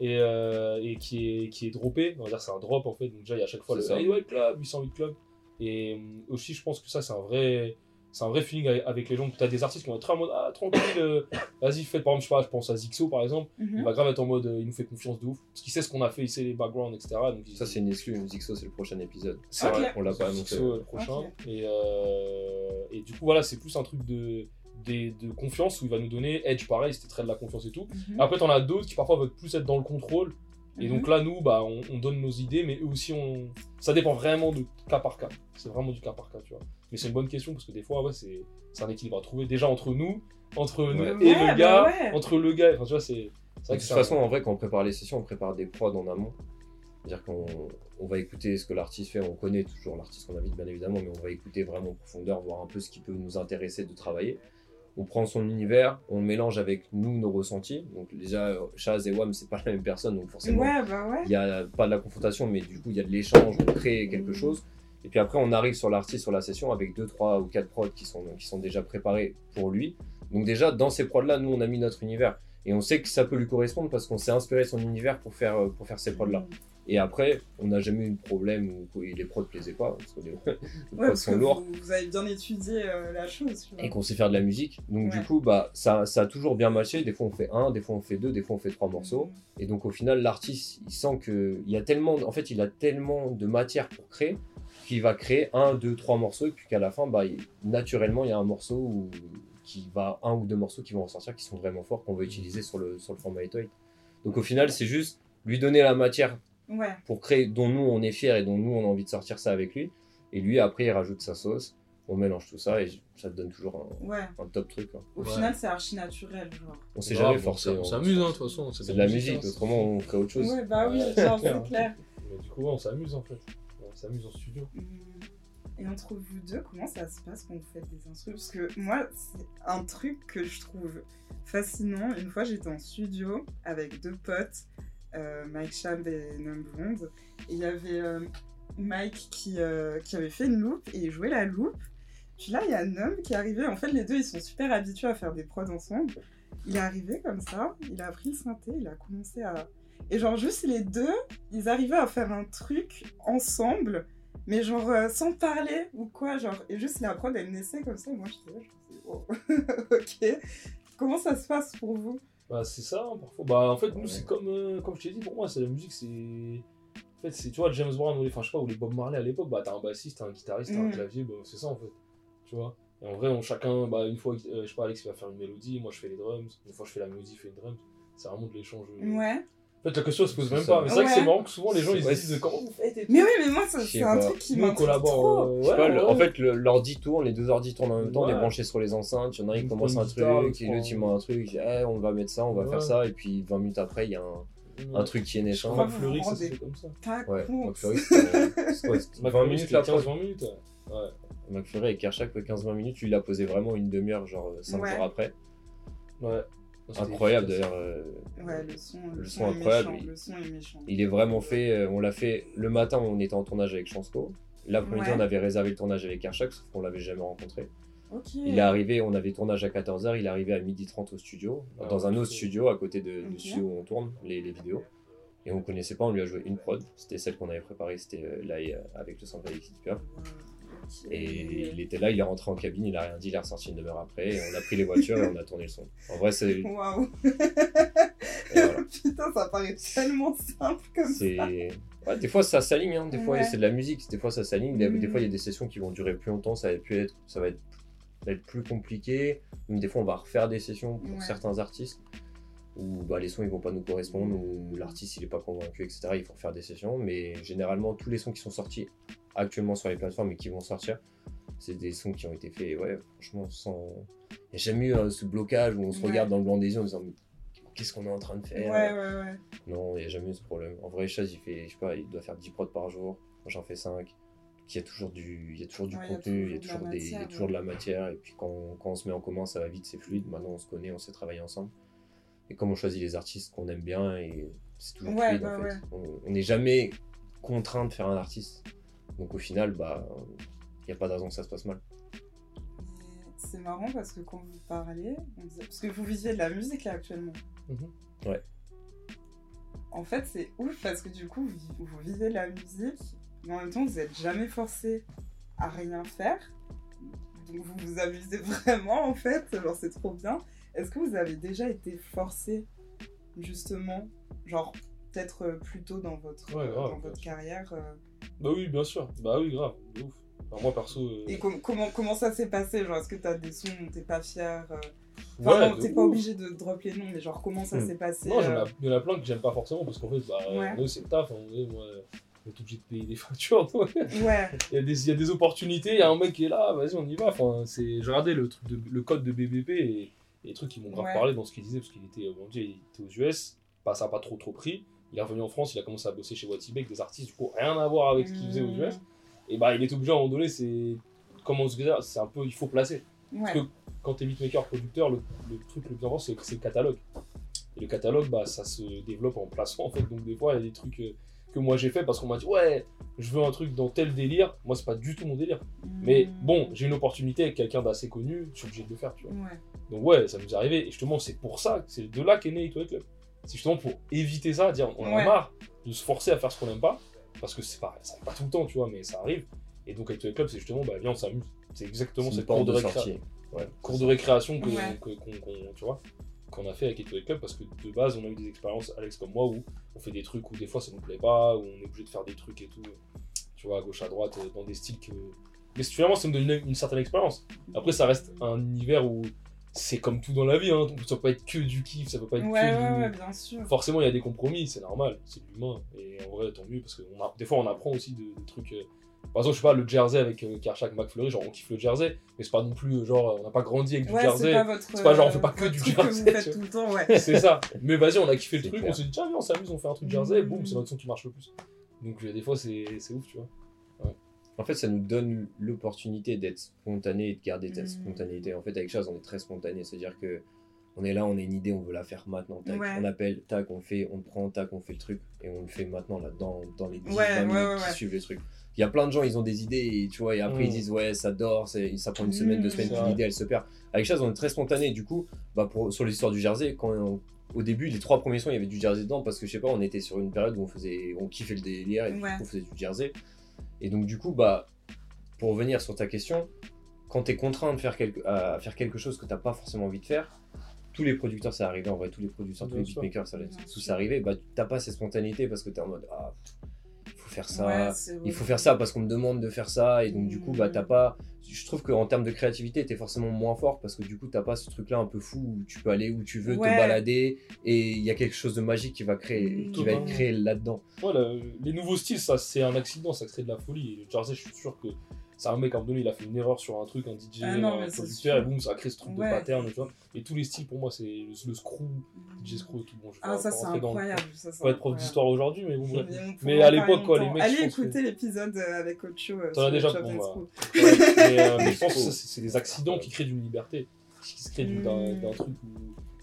Et, euh, et qui, est, qui est droppé, on va dire c'est un drop en fait, donc déjà il y a à chaque fois le C'est ça. 808 Club, 808 Club. Et aussi, je pense que ça, c'est un vrai, c'est un vrai feeling avec- les gens. Tu as des artistes qui vont être très en mode Ah, tranquille, euh, vas-y, fais. Par exemple, je, sais pas, je pense à Zixo par exemple, il Mhm. va grave être en mode euh, Il nous fait confiance de ouf, parce qu'il sait ce qu'on a fait, il sait les backgrounds, etc. Donc, il- Ça, c'est une exclue. Zixo, c'est le prochain épisode. C'est vrai. On l'a pas annoncé. Zixo, euh, le prochain. Et, euh, et du coup, voilà, c'est plus un truc de, des- de confiance où il va nous donner. Edge, pareil, c'était très de la confiance et tout. Mhm. Après, t'en as d'autres qui parfois veulent plus être dans le contrôle. Et Mhm. donc là, nous, bah, on, on donne nos idées, mais eux aussi, on... ça dépend vraiment de cas par cas. C'est vraiment du cas par cas, tu vois. Mais c'est une bonne question parce que des fois, ouais, c'est c'est un équilibre à trouver. Déjà entre nous, entre nous Ouais. et Ouais, le bah gars, ouais. entre le gars. Enfin, tu vois, c'est. c'est vrai De que toute c'est façon, en vrai, quand on prépare les sessions, on prépare des prods en amont. C'est-à-dire qu'on on va écouter ce que l'artiste fait. On connaît toujours l'artiste qu'on invite, bien évidemment, mais on va écouter vraiment en profondeur, voir un peu ce qui peut nous intéresser de travailler. On prend son univers, on le mélange avec nous, nos ressentis. Donc déjà, Chaz et Wam, c'est pas la même personne, donc forcément, Ouais, bah ouais. il n'y a pas de la confrontation, mais du coup, il y a de l'échange, on crée quelque Mhm. chose. Et puis après, on arrive sur l'artiste, sur la session, avec deux, trois ou quatre prods qui sont, qui sont déjà préparés pour lui. Donc déjà, dans ces prods-là, nous, on a mis notre univers. Et on sait que ça peut lui correspondre parce qu'on s'est inspiré de son univers pour faire, euh, pour faire ces prods-là. Et après, on n'a jamais eu de problème où les prods ne plaisaient pas, parce que les, Ouais, prods sont lourds. vous, vous avez bien étudié euh, la chose. Et qu'on sait faire de la musique. Donc Ouais. du coup, bah, ça, ça a toujours bien matché. Des fois, on fait un, des fois, on fait deux, des fois, on fait trois morceaux. Et donc au final, l'artiste, il sent que il y a tellement, en fait, il a tellement de matière pour créer qu'il va créer un, deux, trois morceaux et puis qu'à la fin, bah, naturellement, il y a un morceau où- qui va un ou deux morceaux qui vont ressortir qui sont vraiment forts qu'on va utiliser sur le sur le format 808. Donc au final, c'est juste lui donner la matière Ouais. pour créer, dont nous on est fiers et dont nous on a envie de sortir ça avec lui. Et lui, après, il rajoute sa sauce. On mélange tout ça et ça te donne toujours un, Ouais. un top truc. Au Ouais. final, c'est archi naturel, genre. On s'est jamais on forcé. s- On on- s'amuse, hein, de toute façon. C'est de la musique, hein, autrement on crée autre chose. Ouais, bah oui, c'est clair. Mais du coup, on s'amuse en fait. S'amuse en studio. Hum, Et entre vous deux, comment ça se passe quand vous faites des instruments Parce que moi, c'est un truc que je trouve fascinant. Une fois, j'étais en studio avec deux potes, euh, Mike Chamb et Nom. Et il y avait euh, Mike qui, euh, qui avait fait une loupe et il jouait la loupe. Puis là, il y a Nom qui est arrivé. En fait, les deux, ils sont super habitués à faire des prods ensemble. Il est arrivé comme ça, il a pris le synthé, il a commencé à... Et genre, juste les deux, ils arrivaient à faire un truc ensemble mais genre euh, sans parler ou quoi, genre, et juste la prod elle naissait comme ça, et moi j'étais là, je me disais, oh, ok. Comment ça se passe pour vous? Bah, c'est ça, hein, parfois. Bah, en fait, nous, Ouais. c'est comme, euh, comme je t'ai dit, pour moi, c'est la musique, c'est. En fait, c'est, tu vois, James Brown, ou les, enfin, je sais pas, ou les Bob Marley à l'époque, bah, t'as un bassiste, t'as un guitariste, t'as un Mm. clavier, bah, c'est ça, en fait. Tu vois? Et en vrai, on, chacun, bah, une fois, euh, je sais pas, Alex il va faire une mélodie, moi je fais les drums, une fois je fais la mélodie, il fait une drum. C'est vraiment de l'échange. euh. Ouais. Fait, la question se pose même ça. pas, mais c'est vrai que Ouais. c'est marrant que souvent les gens ils se disent comment vous faites et tout. Mais oui, mais moi Je c'est un truc qui m'intrigue collabore. trop. euh, Je sais ouais, pas, le- ouais. en fait, l'ordi tourne, les deux ordi tournent en même temps, on est branchés sur les enceintes, il y en a un qui commence un truc, et l'autre il met un truc, il dit, Eh, on va mettre ça, on va Ouais. faire ça, et puis 20 minutes après, il y a un, truc qui est Je naissant. crois Vous que Fleury, ça se rendez fait comme ça. Pas Ouais, compte. McFlurry, c'était c'est quoi, c'était 20 McFlurry, minutes la 15-20 prod. minutes. Ouais. McFlurry avec Kershak, ouais, 15-20 minutes, lui il a posé vraiment une demi-heure, genre 5 Ouais. jours après. Ouais. Incroyable d'ailleurs. euh, Ouais, le son, le Le son, son est incroyable, méchant. il- Le son est méchant. Il est vraiment fait, euh, on l'a fait le matin, on était en tournage avec Chansco. L'après-midi, Ouais. on avait réservé le tournage avec Kershak, sauf qu'on l'avait jamais rencontré. Il est arrivé, on avait tournage à 14h, il est arrivé à 12h30 au studio, Ah, dans un autre studio à côté de, du Ok. studio où on tourne les, les vidéos. Et on connaissait pas, on lui a joué une prod, c'était celle qu'on avait préparée, c'était euh, là avec le sample Alexis Pure. Et il était là, il est rentré en cabine, il a rien dit, il est ressorti une demi-heure après, et on a pris les voitures et on a tourné le son. En vrai, c'est. Waouh. voilà. Putain, ça paraît tellement simple comme ça. Ouais, des fois ça s'aligne, hein. des fois Ouais. c'est de la musique, des fois ça s'aligne, des, des fois il y a des sessions qui vont durer plus longtemps, ça va, plus être, ça va être, ça va être plus compliqué, même des fois on va refaire des sessions pour Ouais. certains artistes où bah, les sons ils vont pas nous correspondre, ou l'artiste il est pas convaincu, etc. Il faut refaire des sessions, mais généralement tous les sons qui sont sortis actuellement sur les plateformes et qui vont sortir, c'est des sons qui ont été faits, ouais, franchement, sans. Il n'y a jamais eu hein, ce blocage où on se Ouais. regarde dans le blanc des yeux en disant Mais qu'est-ce qu'on est en train de faire Ouais, ouais, ouais. non, il n'y a jamais eu ce problème. En vrai, Chaz, il fait, je sais pas, il doit faire 10 prods par jour. Moi, j'en fais 5. Il y a toujours du, il y a toujours du Ouais, il y a contenu, il y a toujours de des, y a toujours de la matière. Et puis quand, quand on se met en commun, ça va vite, c'est fluide. Maintenant, on se connaît, on sait travailler ensemble. Et comme on choisit les artistes qu'on aime bien, et c'est toujours Ouais, fluide bah en fait. ouais. On- n'est jamais contraint de faire un artiste. Donc au final, bah, il n'y a pas de raison que ça se passe mal. C'est marrant parce que quand vous parlez, on disait... parce que vous visiez de la musique là actuellement. Mhm. Ouais. En fait, c'est ouf parce que du coup, vous, vous vivez de la musique, mais en même temps, vous n'êtes jamais forcé à rien faire. Donc vous vous amusez vraiment en fait, genre c'est trop bien. Est-ce que vous avez déjà été forcé justement, genre peut-être euh, plus tôt dans votre, Ouais, grave, dans votre carrière euh, Bah oui, bien sûr. Bah oui, grave. De ouf. Enfin, moi perso. euh, Et com- comment, comment ça s'est passé? Genre, est-ce que t'as des sons dont t'es pas fier euh, Enfin, ouais, t'es pas obligé de drop les noms, mais genre, comment ça Hmm. s'est passé Non, euh, il y en a plein que j'aime pas forcément parce qu'en fait, bah, Ouais. c'est le taf. On est, moi, on est obligé de payer des factures. Ouais, Il y, a des, il y a des opportunités, il y a un mec qui est là, vas-y, on y va. Enfin, j'ai regardé le, truc de, le code de BBP et, et les trucs qui m'ont grave Ouais. parlé dans ce qu'il disait parce qu'il était, euh, bon, il était aux US, bah, ça n'a pas trop trop pris. Il est revenu en France, il a commencé à bosser chez Watibé avec des artistes, du coup, rien à voir avec ce qu'il faisait aux. US. Et bah, il est obligé à un moment donné, c'est. Comment se ça C'est un peu. Il faut placer. ouais. que quand t'es beatmaker, producteur, le, le truc le plus important, c'est c'est le catalogue. Et le catalogue, bah, ça se développe en placement, en fait. Donc, des fois, il y a des trucs euh, que moi j'ai fait parce qu'on m'a dit, ouais, je veux un truc dans tel délire. Moi, c'est pas du tout mon délire. Mais Hmm. bon, j'ai une opportunité avec quelqu'un d'assez connu, je suis obligé de le faire, tu vois. Ouais, Donc, ouais, ça nous est arrivé. Et justement, c'est pour ça, c'est de là qu'est né Ito Club. C'est justement pour éviter ça, dire, on en a marre de se forcer à faire ce qu'on aime pas. Parce que c'est pas, ça arrive pas tout le temps, tu vois, mais ça arrive. Et donc, avec Club, c'est justement, bah, viens, on s'amuse. C'est exactement cette cour porte de, de récréation. Ouais. cours de récréation que, Ouais. que- tu vois, qu'on a fait avec Etoile Club parce que de base on a eu des expériences, Alex comme moi, où on fait des trucs où des fois ça nous plaît pas, où on est obligé de faire des trucs et tout, tu vois, à gauche à droite, euh, dans des styles que. Mais finalement ça nous donne une, une certaine expérience. Après ça reste un univers où c'est comme tout dans la vie, hein. ça peut pas être que du kiff, ça peut pas être Ouais, que ouais, du... ouais, bien sûr. Forcément, il y a des compromis, c'est normal, c'est l'humain. Et en vrai, tant mieux, parce que on a... des fois, on apprend aussi de- des trucs. Par exemple, je sais pas, le jersey avec euh, Karchak McFleury, genre on kiffe le jersey, mais c'est pas non plus euh, genre on n'a pas grandi avec du Ouais, jersey. c'est pas votre. c'est pas genre, on fait euh, pas que du que jersey, tout le temps, ouais. C'est ça. Mais vas-y, on a kiffé le truc, clair. on s'est dit, tiens, viens, on s'amuse, on fait un truc jersey, et boum, c'est notre son qui marche le plus. Donc des fois, c'est c'est ouf, tu vois. En fait, ça nous donne l'opportunité d'être spontané et de garder cette Mm. spontanéité. En fait, avec Chaz, on est très spontané. C'est-à-dire que on est là, on a une idée, on veut la faire maintenant. Tac, Ouais. On appelle, tac, on fait, on prend, tac, on fait le truc. Et on le fait maintenant, là, dans, dans les 10 Ouais, 20 ouais, minutes ouais, qui ouais. suivent le truc. Il y a plein de gens, ils ont des idées, et, tu vois, et après Mm. ils disent, ouais, ça dort, ça prend une semaine, deux Mm. semaines, puis l'idée, elle se perd. Avec Chaz, on est très spontané. Du coup, bah, pour, sur l'histoire du jersey, quand on- au début, les trois premiers sons, il y avait du jersey dedans, parce que je sais pas, on était sur une période où on faisait, on kiffait le délire, et du Ouais. coup, on faisait du jersey. Et donc, du coup, bah, pour revenir sur ta question, quand tu es contraint de faire quelque, à faire quelque chose que tu pas forcément envie de faire, tous les producteurs, ça arrive en vrai, tous les producteurs, tous les beatmakers, ça tous sûr. arrivé, bah t'as pas cette spontanéité parce que tu es en mode ah, faire ça, Ouais, il faut faire ça parce qu'on me demande de faire ça, et donc du coup, bah Mm. t'as pas. Je trouve qu'en termes de créativité, t'es forcément moins fort parce que du coup, t'as pas ce truc-là un peu fou où tu peux aller où tu veux, Ouais. te balader, et il y a quelque chose de magique qui va, créer, Mm. qui va être créé là-dedans. Voilà, les nouveaux styles, ça c'est un accident, ça crée de la folie. Jersey, je suis sûr que c'est un mec à un moment donné, il a fait une erreur sur un truc, un DJ, Ah non, un producteur, et boum, ça a créé ce truc Ouais. de pattern, tu vois. Et tous les styles pour moi, c'est le, le screw, DJ screw et tout. Bon, je Ah, ça c'est dans le- incroyable. Ça, Pas être prof incroyable. d'histoire aujourd'hui, mais bon, bref. Mais, à l'époque, quoi, les mecs, Allez écouter l'épisode euh, avec Ocho. euh, T'en as déjà. Ouais, mais, euh, mais je pense que c'est des accidents qui créent d'une liberté, qui se créent d'une- d'un truc,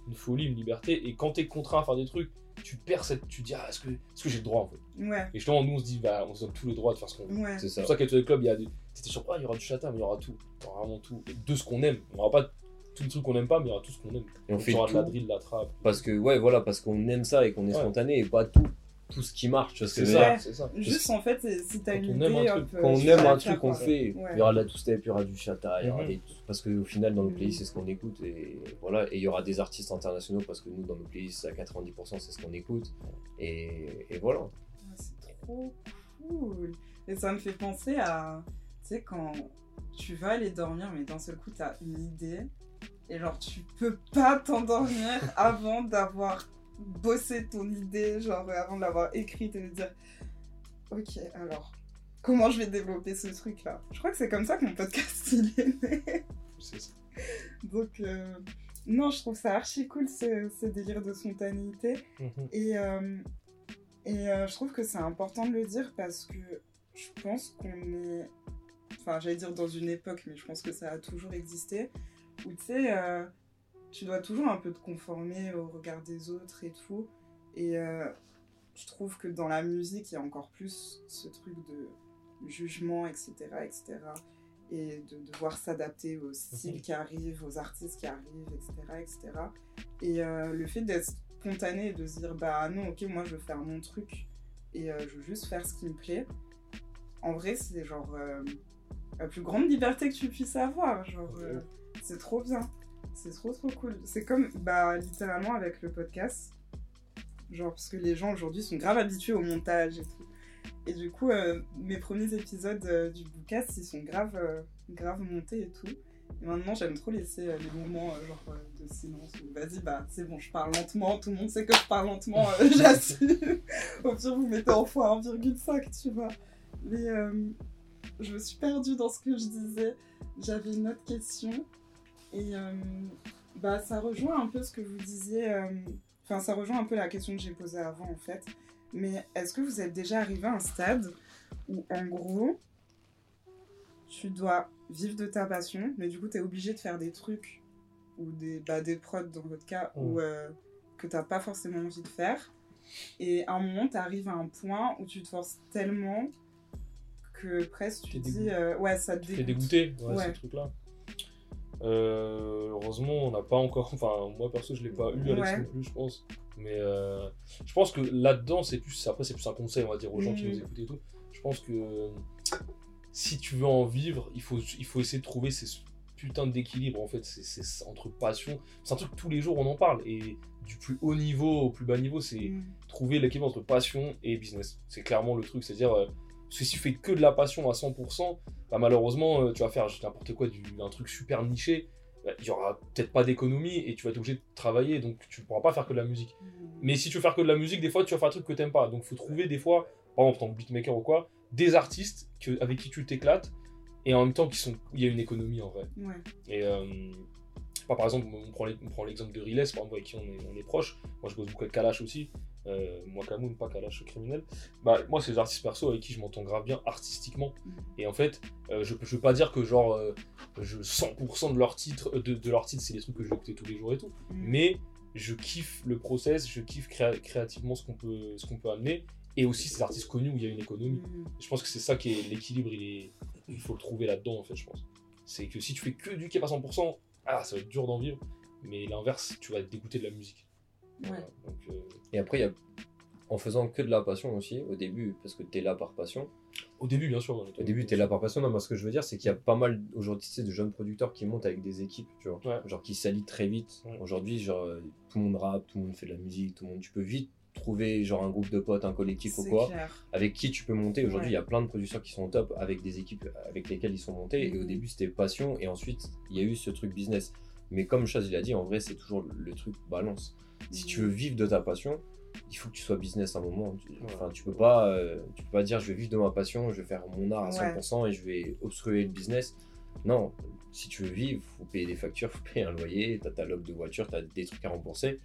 une folie, une liberté. Et quand t'es contraint à faire des trucs, tu perds cette. Tu dis, ah, est-ce que, est que j'ai le droit en fait? Ouais, Et justement, nous on se dit, bah, on se donne tous les droits de faire ce qu'on veut. ouais. C'est C'est ça. pour ça qu'à tous les clubs, il y a des. T'étais sûr, ah, il y aura du chata, mais il y aura tout. Il y aura vraiment tout. De ce qu'on aime. On aura pas tous les trucs qu'on aime pas, mais il y aura tout ce qu'on aime. Et on Donc, fait il y aura de la tout. drill, de la trap. Parce que, ouais, voilà, parce qu'on aime ça et qu'on est Ouais. spontané et pas tout, tout ce qui marche. Tu vois ce que C'est je veux dire? ça. Juste en fait, c'est- si t'as une on aime un idée, truc, Quand on aime un le truc, on le fait. Ouais. Il y aura de la two-step, il y aura du chata, il y aura Mhm. des... Parce qu'au final, dans nos Mhm. playlists, c'est ce qu'on écoute. Et voilà. Et il y aura des artistes internationaux parce que nous, dans nos playlists, à 90%, c'est ce qu'on écoute. Et, et voilà. Ah, C'est trop cool. Et ça me fait penser à, sais, quand tu vas aller dormir, mais d'un seul coup, t'as une idée. Et genre, tu peux pas t'endormir avant d'avoir bossé ton idée, genre avant de l'avoir écrite et de dire, ok, alors, comment je vais développer ce truc-là? Je crois que c'est comme ça que mon podcast, il est né. C'est ça. Donc, euh, non, je trouve ça archi cool, ce, ce délire de spontanéité. Mhm. Et, euh, et euh, je trouve que c'est important de le dire parce que je pense qu'on est. Enfin, j'allais dire dans une époque, mais je pense que ça a toujours existé. Où tu sais, euh, tu dois toujours un peu te conformer au regard des autres et tout. Et euh, je trouve que dans la musique, il y a encore plus ce truc de jugement, etc. etc. et de devoir s'adapter aux styles qui arrivent, aux artistes qui arrivent, etc. etc. Et euh, le fait d'être spontané et de se dire bah non ok moi je veux faire mon truc et je veux juste faire ce qui me plaît en vrai c'est genre la plus grande liberté que tu puisses avoir genre euh, c'est trop bien. C'est trop trop cool. C'est comme bah littéralement avec le podcast. Genre parce que les gens aujourd'hui sont grave habitués au montage et tout. Et du coup euh, mes premiers épisodes euh, du podcast ils sont grave euh, grave montés et tout. Et maintenant, j'aime trop laisser les moments genre de silence où vas-y, bah c'est bon, je parle lentement, tout le monde sait que je parle lentement, j'assume. Au pire, vous mettez en fois 1,5, tu vois. Mais je me suis perdue dans ce que je disais. J'avais une autre question. Et euh, bah ça rejoint un peu ce que vous disiez. euh, Enfin, ça rejoint un peu la question que j'ai posée avant en fait. Mais est-ce que vous êtes déjà arrivé à un stade où en gros, tu dois vivre de ta passion, mais du coup, tu es obligé de faire des trucs ou des, bah, des prods dans votre cas Mm. où, euh, que tu pas forcément envie de faire. Et à un moment, tu arrives à un point où tu te forces tellement que presque tu dis, dégoûté. euh, ouais, ça te dégoûte. dégoûter, ouais, Ouais. ce truc-là. Euh, heureusement, on n'a pas encore. Enfin, moi perso, je l'ai pas eu, Alex Ouais. non plus, je pense. Mais euh, je pense que là-dedans, c'est plus. Après, c'est plus un conseil, on va dire, aux gens qui Mhm. nous écoutent et tout. Je pense que si tu veux en vivre, il faut, il faut essayer de trouver ces putains d'équilibre en fait. C'est entre passion. C'est un truc tous les jours, on en parle. Et du plus haut niveau au plus bas niveau, c'est Mm. trouver l'équilibre entre passion et business. C'est clairement le truc, c'est-à-dire, parce que si tu fais que de la passion à 100%, bah, malheureusement, euh, tu vas faire n'importe quoi, du, un truc super niché, bah, il y aura peut-être pas d'économie et tu vas être obligé de travailler, donc tu pourras pas faire que de la musique. Mm. Mais si tu veux faire que de la musique, des fois, tu vas faire un truc que t'aimes pas. Donc, faut trouver des fois, par exemple, en tant que beatmaker ou quoi, des artistes que, avec qui tu t'éclates et en même temps, qui sont, il y a une économie en vrai. Ouais. Et euh, pas, par exemple, on prend les- on prend l'exemple de Riles, par exemple, avec qui on est, on est proche. Moi, je bosse beaucoup avec Kalash aussi. Euh, moi, Kamoun, pas Kalash criminel. Bah, moi, c'est des artistes perso avec qui je m'entends grave bien artistiquement. Mhm. Et en fait, euh, je, je veux pas dire que genre euh, je 100% de leurs titres, de, de leurs titres, c'est des trucs que je vais écouter tous les jours et tout. Mm. Mais je kiffe le process, je kiffe créa- créativement ce qu'on peut, ce qu'on peut amener. Et aussi ces artistes connus où il y a une économie. Mm. Je pense que c'est ça qui est l'équilibre, il, est... il faut le trouver là-dedans en fait, je pense. C'est que si tu fais que du qui est pas 100%, ah, ça va être dur d'en vivre. Mais l'inverse, tu vas être dégoûté de la musique. Voilà. Donc, euh, Et après, il y a en faisant que de la passion aussi, au début, parce que tu es là par passion. au début, bien sûr. Au début, tu es là par passion. Non, mais ce que je veux dire, c'est qu'il y a pas mal aujourd'hui tu sais, de jeunes producteurs qui montent avec des équipes, tu vois. Ouais. Genre qui s'allient très vite. Ouais. Aujourd'hui, genre, euh, tout le monde rappe, tout le monde fait de la musique, tout le monde. Tu peux vite trouver genre un groupe de potes, un collectif ou quoi, clair. avec qui tu peux monter. Aujourd'hui, il Ouais. y a plein de producteurs qui sont au top avec des équipes avec lesquelles ils sont montés. Et au Mhm. début, c'était passion. Et ensuite, il y a eu ce truc business. Mais comme Chaz il a dit, en vrai, c'est toujours le truc balance. Si tu veux vivre de ta passion, il faut que tu sois business à un moment. Tu- Enfin, tu peux pas, euh, tu peux pas dire je vais vivre de ma passion, je vais faire mon art à Ouais. 100% et je vais obstruer le business. Non, si tu veux vivre, faut payer des factures, faut payer un loyer, t'as ta log de voiture, t'as des trucs à rembourser.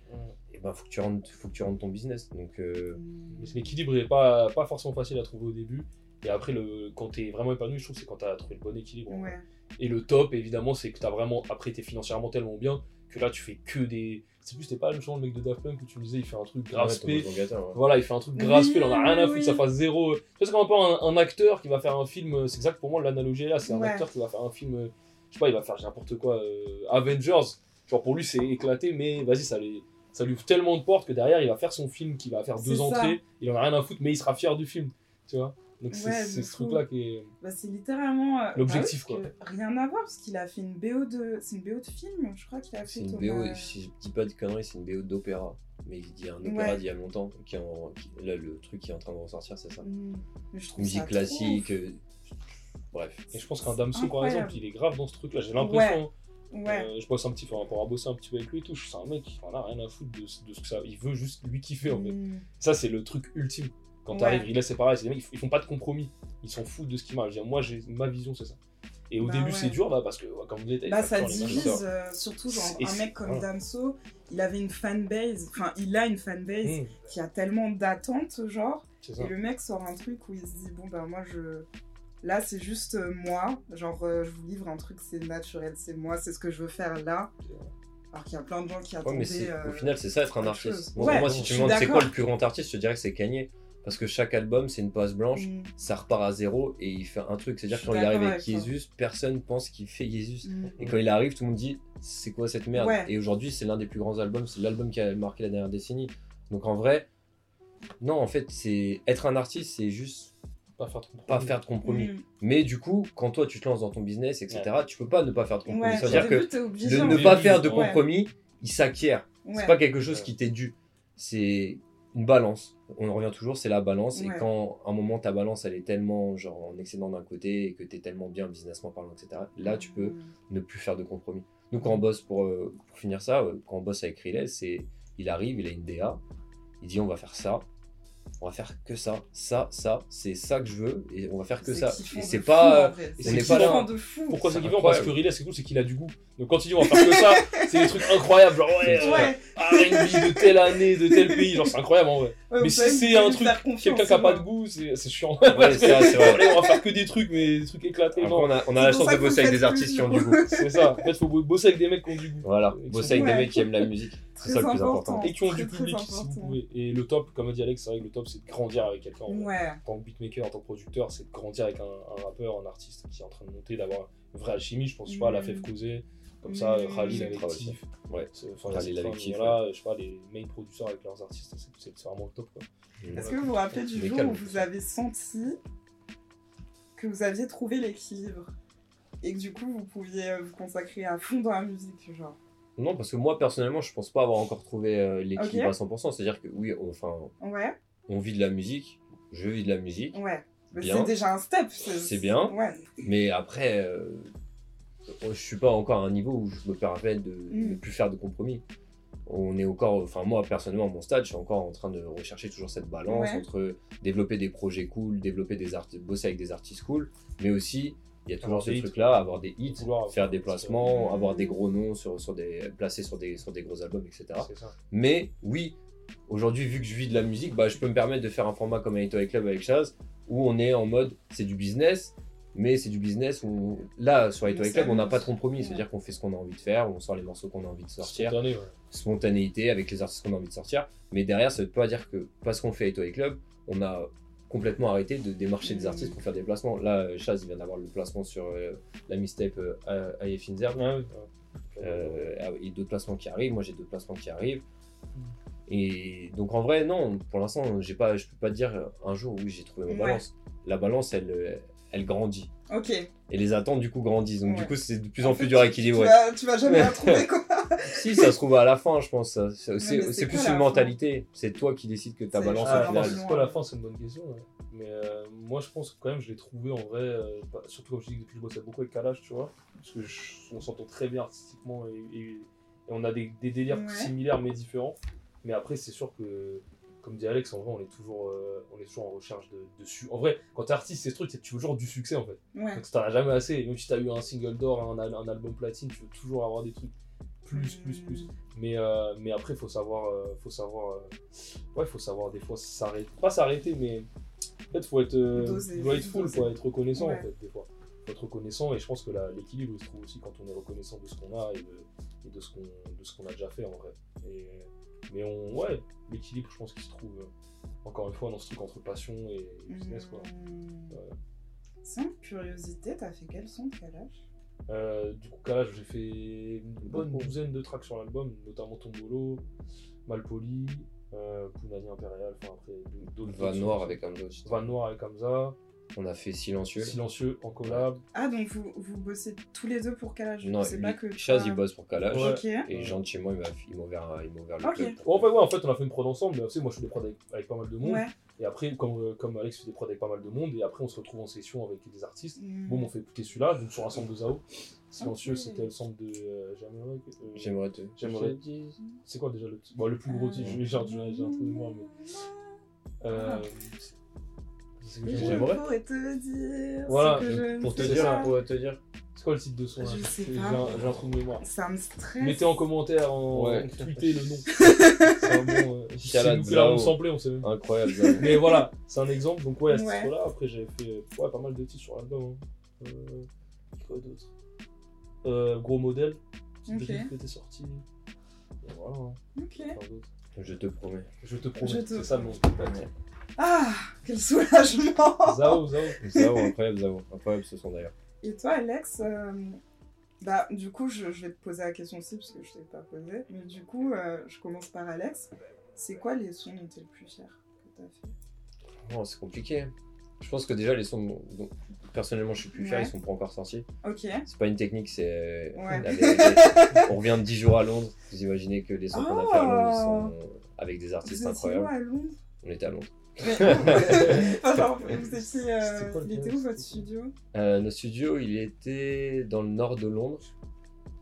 Et ben faut que tu rentres, faut que tu rentres ton business. Donc euh, Mm. Mais l'équilibre n'est pas, pas forcément facile à trouver au début. Et après, le, quand tu es vraiment épanoui, je trouve que c'est quand tu as trouvé le bon équilibre. Ouais. Et le top, évidemment, c'est que tu as vraiment. Après, tu es financièrement tellement bien que là, tu fais que des. C'est plus, t'es pas le genre le mec de Daft Punk où tu me disais, il fait un truc grave ouais, spé. ton Gata, ouais. Voilà, il fait un truc grave Oui, spé, il en a rien à foutre, oui. ça fasse zéro. Tu vois, c'est comme un peu un, un acteur qui va faire un film. C'est exact pour moi, l'analogie est là. C'est un Ouais. acteur qui va faire un film. Je sais pas, il va faire n'importe quoi. euh, Avengers. Genre, pour lui, c'est éclaté, mais vas-y, ça les. Ça lui ouvre tellement de portes que derrière, il va faire son film qui va faire deux entrées. Il en a rien à foutre, mais il sera fier du film. Tu vois Donc, c'est Ouais, ce truc-là qui est. Bah, c'est littéralement. euh, L'objectif, bah quoi. Rien à voir, parce qu'il a fait une BO de. C'est une BO de film, je crois qu'il a fait. C'est une. BO, si je dis pas de conneries, c'est une BO d'opéra. Mais il dit un opéra Ouais. d'il y a longtemps, qui est en- qui- là le truc qui est en train de ressortir, c'est ça. Mm. Mais je trouve ça Musique classique. euh, Bref. Et je pense qu'un Damso, par exemple, il est grave dans ce truc-là. J'ai l'impression. Ouais. Euh, je bosse un petit peu, pour avoir bossé un petit peu avec lui et tout. je- C'est un mec qui en a rien à foutre de, de ce que ça. Il veut juste lui kiffer en fait. Mm. Ça, c'est le truc ultime. Quand Ouais. t'arrives, il c'est pareil. C'est des mecs, ils font pas de compromis. Ils s'en foutent de ce qui marche. Je veux dire, Moi, j'ai ma vision, c'est ça. Et au Bah début, ouais. c'est dur, bah, parce que, ouais, comme vous dites, les Bah, ça les divise, euh, surtout genre un mec comme voilà. Damso, il avait une fanbase, enfin il a une fanbase Mmh, qui a tellement d'attentes, genre, et le mec sort un truc où il se dit, bon ben moi je... Là c'est juste euh, moi, genre euh, je vous livre un truc, c'est naturel, c'est moi, c'est ce que je veux faire là. Alors qu'il y a plein de gens qui Ouais, attendaient... mais euh, au final, c'est ça être un artiste. Moi, Ouais, si tu me demandes c'est quoi le plus grand artiste, je te dirais que c'est Kanye. Parce que chaque album, c'est une page blanche, mm, ça repart à zéro et il fait un truc. C'est-à-dire que quand il arrive avec. Jesus, personne pense qu'il fait Jesus. mm. Et quand il arrive, tout le monde dit c'est quoi cette merde? Ouais. Et aujourd'hui, c'est l'un des plus grands albums, c'est l'album qui a marqué la dernière décennie. Donc en vrai, non, en fait, c'est être un artiste, c'est juste Pas faire de compromis. pas faire de compromis. Mm. Mais du coup, quand toi tu te lances dans ton business, etc., tu peux pas ne pas faire de compromis. Ouais, C'est-à-dire au que début, t'es obligé, de en ne pas faire de Ouais. compromis, il s'acquiert. Ouais. C'est pas quelque chose Ouais. qui t'est dû. C'est une balance. On en revient toujours, c'est la balance. Et quand à un moment ta balance elle est tellement genre en excédent d'un côté et que t'es tellement bien businessment parlant, etc. Là tu peux Mm. ne plus faire de compromis. Nous quand on bosse pour, euh, pour finir ça, euh, quand on bosse avec Riles, c'est il arrive, il a une DA, il dit on va faire ça. On va faire que ça, ça, ça, c'est ça que je veux et on va faire que ça. Et de c'est fou, pas, C'est pas là. de fou. Pourquoi c'est kiffant? Parce que. Riles, c'est cool, c'est qu'il a du goût. Donc quand il dit on va faire que ça, c'est des trucs incroyables. Genre, ouais, euh, Ouais, R&B de telle année, de tel pays. Genre, c'est incroyable en vrai. ouais, Mais si c'est un truc, quelqu'un qui a pas de goût, c'est c'est chiant. Ouais, c'est vrai, on va faire que des trucs, mais des trucs éclatés. On a, on a C'est la chance de bosser avec des artistes qui ont du goût. C'est ça. En fait, faut bosser avec des mecs qui ont du goût. Voilà, bosser avec des Ouais. mecs qui aiment la musique. C'est ça le plus important. Et qui ont du Très, public si vous pouvez. Et le top, comme a dit Alex, c'est vrai que le top, c'est de grandir avec quelqu'un. Ouais, En tant que beatmaker, en tant que producteur, c'est de grandir avec un, un rappeur, un artiste qui est en train de monter, d'avoir une vraie alchimie. Je pense, je sais pas, à la Mm. Fef Causé, comme ça, Mm. Avec grave aussi. Tiff. Ouais. Enfin, Tiff, Voilà, je sais pas, les main producers avec leurs artistes, c'est- vraiment le top. Quoi. Est-ce que vous vous rappelez du jour où vous avez senti que vous aviez trouvé l'équilibre et que du coup vous pouviez euh, vous consacrer à fond dans la musique, genre? Non, parce que moi, personnellement, je pense pas avoir encore trouvé euh, l'équilibre Ok. à 100%. C'est-à-dire que oui, on, enfin, Ouais, on vit de la musique, je vis de la musique, ouais. Mais Bien. c'est déjà un step. C'est bien. Ouais. mais après, euh, je suis pas encore à un niveau où je me permets de Mm. ne plus faire de compromis. On est encore, enfin moi personnellement à mon stade, je suis encore en train de rechercher toujours cette balance Ouais. entre développer des projets cool, développer des artistes, bosser avec des artistes cool, mais aussi il y a toujours Avoir ce truc-là, avoir des hits, Vouloir faire des placements, avoir des gros noms sur, sur des placés sur des sur des gros albums, etc. Mais oui, aujourd'hui, vu que je vis de la musique, bah, je peux me permettre de faire un format comme Toy Club avec Chaz, où on est en mode c'est du business, mais c'est du business où là, sur Toy Club, on n'a pas de compromis, c'est-à-dire qu'on fait ce qu'on a envie de faire, on sort les morceaux qu'on a envie de sortir, Spontané, ouais. spontanéité avec les artistes qu'on a envie de sortir, mais derrière, ça veut pas dire que parce qu'on fait Toy Club, on a complètement arrêté de démarcher des artistes pour faire des placements. Là, euh, Chaz, il vient d'avoir le placement sur euh, la mixtape euh, AF Inzer. Ouais, ouais. Euh, et d'autres placements qui arrivent. Moi, j'ai d'autres placements qui arrivent. Mm. Et donc, en vrai, non, pour l'instant, j'ai pas, je peux pas dire un jour où j'ai trouvé ma Ouais. balance. La balance, elle, euh, elle grandit. Ok. Et les attentes, du coup, grandissent. Donc, Ouais. du coup, c'est de plus en, En plus dur à tu- équilibrer. Tu vas, tu vas jamais la trouver, quoi. si, ça se trouve à la fin, je pense. C'est plus une mentalité. C'est toi qui décides que ta balance, Ah, au final. franchement. c'est pas la fin, c'est une bonne question. ouais. Mais euh, moi, je pense que quand même, je l'ai trouvé en vrai, euh, pas- surtout comme je dis, depuis que je bossais beaucoup avec Kalash, tu vois, parce que je- on s'entend très bien artistiquement et, et- et on a des, des délires Ouais. similaires mais différents. Mais après, c'est sûr que, comme dit Alex, en vrai, on est toujours, euh, on est toujours en recherche de, de su- En vrai, quand t'es artiste, c'est ce truc, c'est que tu veux toujours du succès en fait. Ouais. Donc t'en as jamais assez. Même si t'as eu un single d'or, un, al- un album platine, tu veux toujours avoir des trucs plus, plus, plus. Mais, euh, mais après, faut savoir, euh, faut savoir, ouais, faut savoir des fois s'arrêter, pas s'arrêter, mais en fait, faut être, Doser, faut être full, faut être reconnaissant Ouais. en fait, des fois. Faut être reconnaissant et je pense que l'équilibre il se trouve aussi quand on est reconnaissant de ce qu'on a et de, et de ce qu'on, de ce qu'on a déjà fait en vrai. Et, mais on, ouais, l'équilibre, je pense qu'il se trouve euh, encore une fois dans ce truc entre passion et business quoi. Ouais. Sans curiosité, t'as fait quel son de quel âge? Euh, du coup, Kalash, j'ai fait une bonne douzaine de tracks sur l'album, notamment Tombolo, Malpoli, euh, Punani Impérial, enfin après d'autres. Va d'autres noir avec autre. Van Noir avec Hamza, On a fait silencieux. Silencieux en collab. Ah, donc vous, vous bossez tous les deux pour quel âge Non, C'est pas que. lui, Chaz, il bosse pour Kalash. Ouais. Ok. Et gentiment, il m'a il m'a ouvert, un- il m'a ouvert le Ok. club. Bon, en fait, ouais, en fait, on a fait une prod ensemble, mais tu sais, moi je fais des prods avec, avec pas mal de monde. Ouais. Et après, comme, euh, comme Alex fait des prods avec pas mal de monde, et après on se retrouve en session avec des artistes. Hmm. Bon, on fait écouter celui-là, donc sur un sample de Zao. Silencieux, c'était le sample de. euh, J'aimerais. euh, J'aimerais te. J'aimerais- Je dis- C'est quoi déjà le titre bon, Le plus gros titre, j'ai un j'ai un trou de mémoire, mais. Euh, c'est que Je j'aimerais. pourrais te dire. Voilà, ce que je- je ne Pour te dire, ça. pour te dire. C'est quoi le titre de son là? J'ai pas. un, j'ai un trou de mémoire. Ça me stresse. Mettez en commentaire, en Ouais. tweetez le nom. C'est un bon. Euh, si nous on sait même. Incroyable. Mais voilà, c'est un exemple. Donc, ouais, à ce Ouais. titre-là, après, j'avais fait euh, ouais, pas mal de titres sur l'album. Hein. Euh, quoi d'autre? Euh, Gros modèle, petit Ok. brief qui était sorti. Et voilà, hein. Ok. Je te promets. Je te promets, te c'est ça le nom. Ah, quel soulagement Zao, Zao. Zao, incroyable, Zao. Incroyable ce son d'ailleurs. Et toi, Alex, euh, bah, du coup, je, je vais te poser la question aussi, parce que je ne t'ai pas posé. Mais du coup, euh, je commence par Alex. C'est quoi les sons dont tu es le plus fier que tu as fait? Oh, c'est compliqué. Je pense que déjà, les sons dont, dont personnellement je suis plus fier, Ouais. ils sont pas encore sortis. Ok. C'est pas une technique, c'est Ouais. la vérité. On revient de 10 jours à Londres. Vous imaginez que les sons qu'on a fait à Londres, ils sont avec des artistes Vous étiez où incroyables. à Londres? On était à Londres. Enfin, vous étiez. Euh, quoi il était où votre studio Euh, notre studio, il était dans le nord de Londres.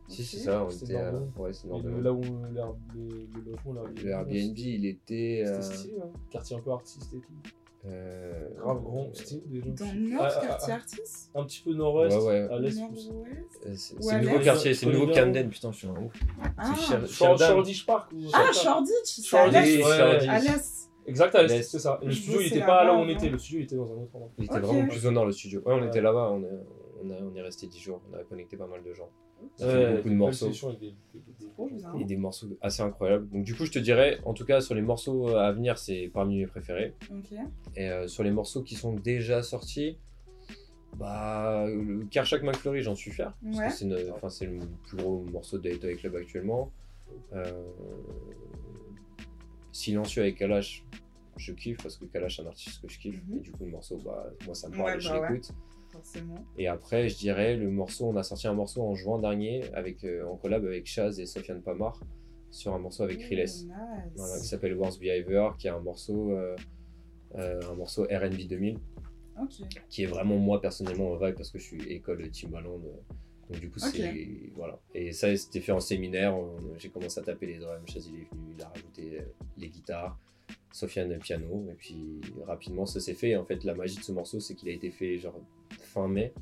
Si, Ok. c'est ça, on C'était était à... Londres. Ouais, c'est Et nord de le- Londres. là où euh, le, logement. Le Airbnb, il était. C'était stylé, hein. quartier un peu artiste et tout. euh, Grave grand, déjà. Dans le Nord, Ah, ah, quartier ah, artiste? Un petit peu nord-ouest, Ouais, ouais. à l'est plus. Nord-ouest C'est le nouveau quartier, c'est le nouveau. Camden, putain, je suis un ouf. Ah. Shoreditch Park ah. Shoreditch C'est à l'Est Exact, à l'est, L'Est. c'est ça. Et le studio, il bossais était pas là où on était, le studio, il était dans un autre endroit. Il était vraiment plus au nord le studio. Ouais, on était là-bas, on est, on, a- on est resté 10 jours, on a connecté pas mal de gens. On a fait Ouais, beaucoup de morceaux. Et des morceaux assez incroyables. Donc du coup, je te dirais, en tout cas, sur les morceaux à venir, c'est parmi mes préférés. Ok. Et euh, sur les morceaux qui sont déjà sortis, bah, le Kershak McFlurry, j'en suis fier. Parce Ouais. que c'est, le plus gros morceau de Toy Club actuellement. Euh, Silencieux avec Kalash, je kiffe parce que Kalash, c'est un artiste que je kiffe. Mhm. Et du coup, le morceau, bah, moi, ça me parle Ouais, et je bah l'écoute. Et après, je dirais le morceau, on a sorti un morceau en juin dernier avec, euh, en collab avec Chaz et Sofiane Pamar sur un morceau avec Riles. Nice. Voilà, qui s'appelle Worst Behavior, qui est un morceau, euh, euh, un morceau R&B 2000, Ok. qui est vraiment moi personnellement en vibe parce que je suis école Timbaland Donc du coup, c'est voilà. Et ça, c'était fait en séminaire. J'ai commencé à taper les drums. Chaz, il est venu, il a rajouté euh, les guitares. Sofiane le piano. Et puis rapidement, ça s'est fait. Et en fait, la magie de ce morceau, c'est qu'il a été fait genre fin mai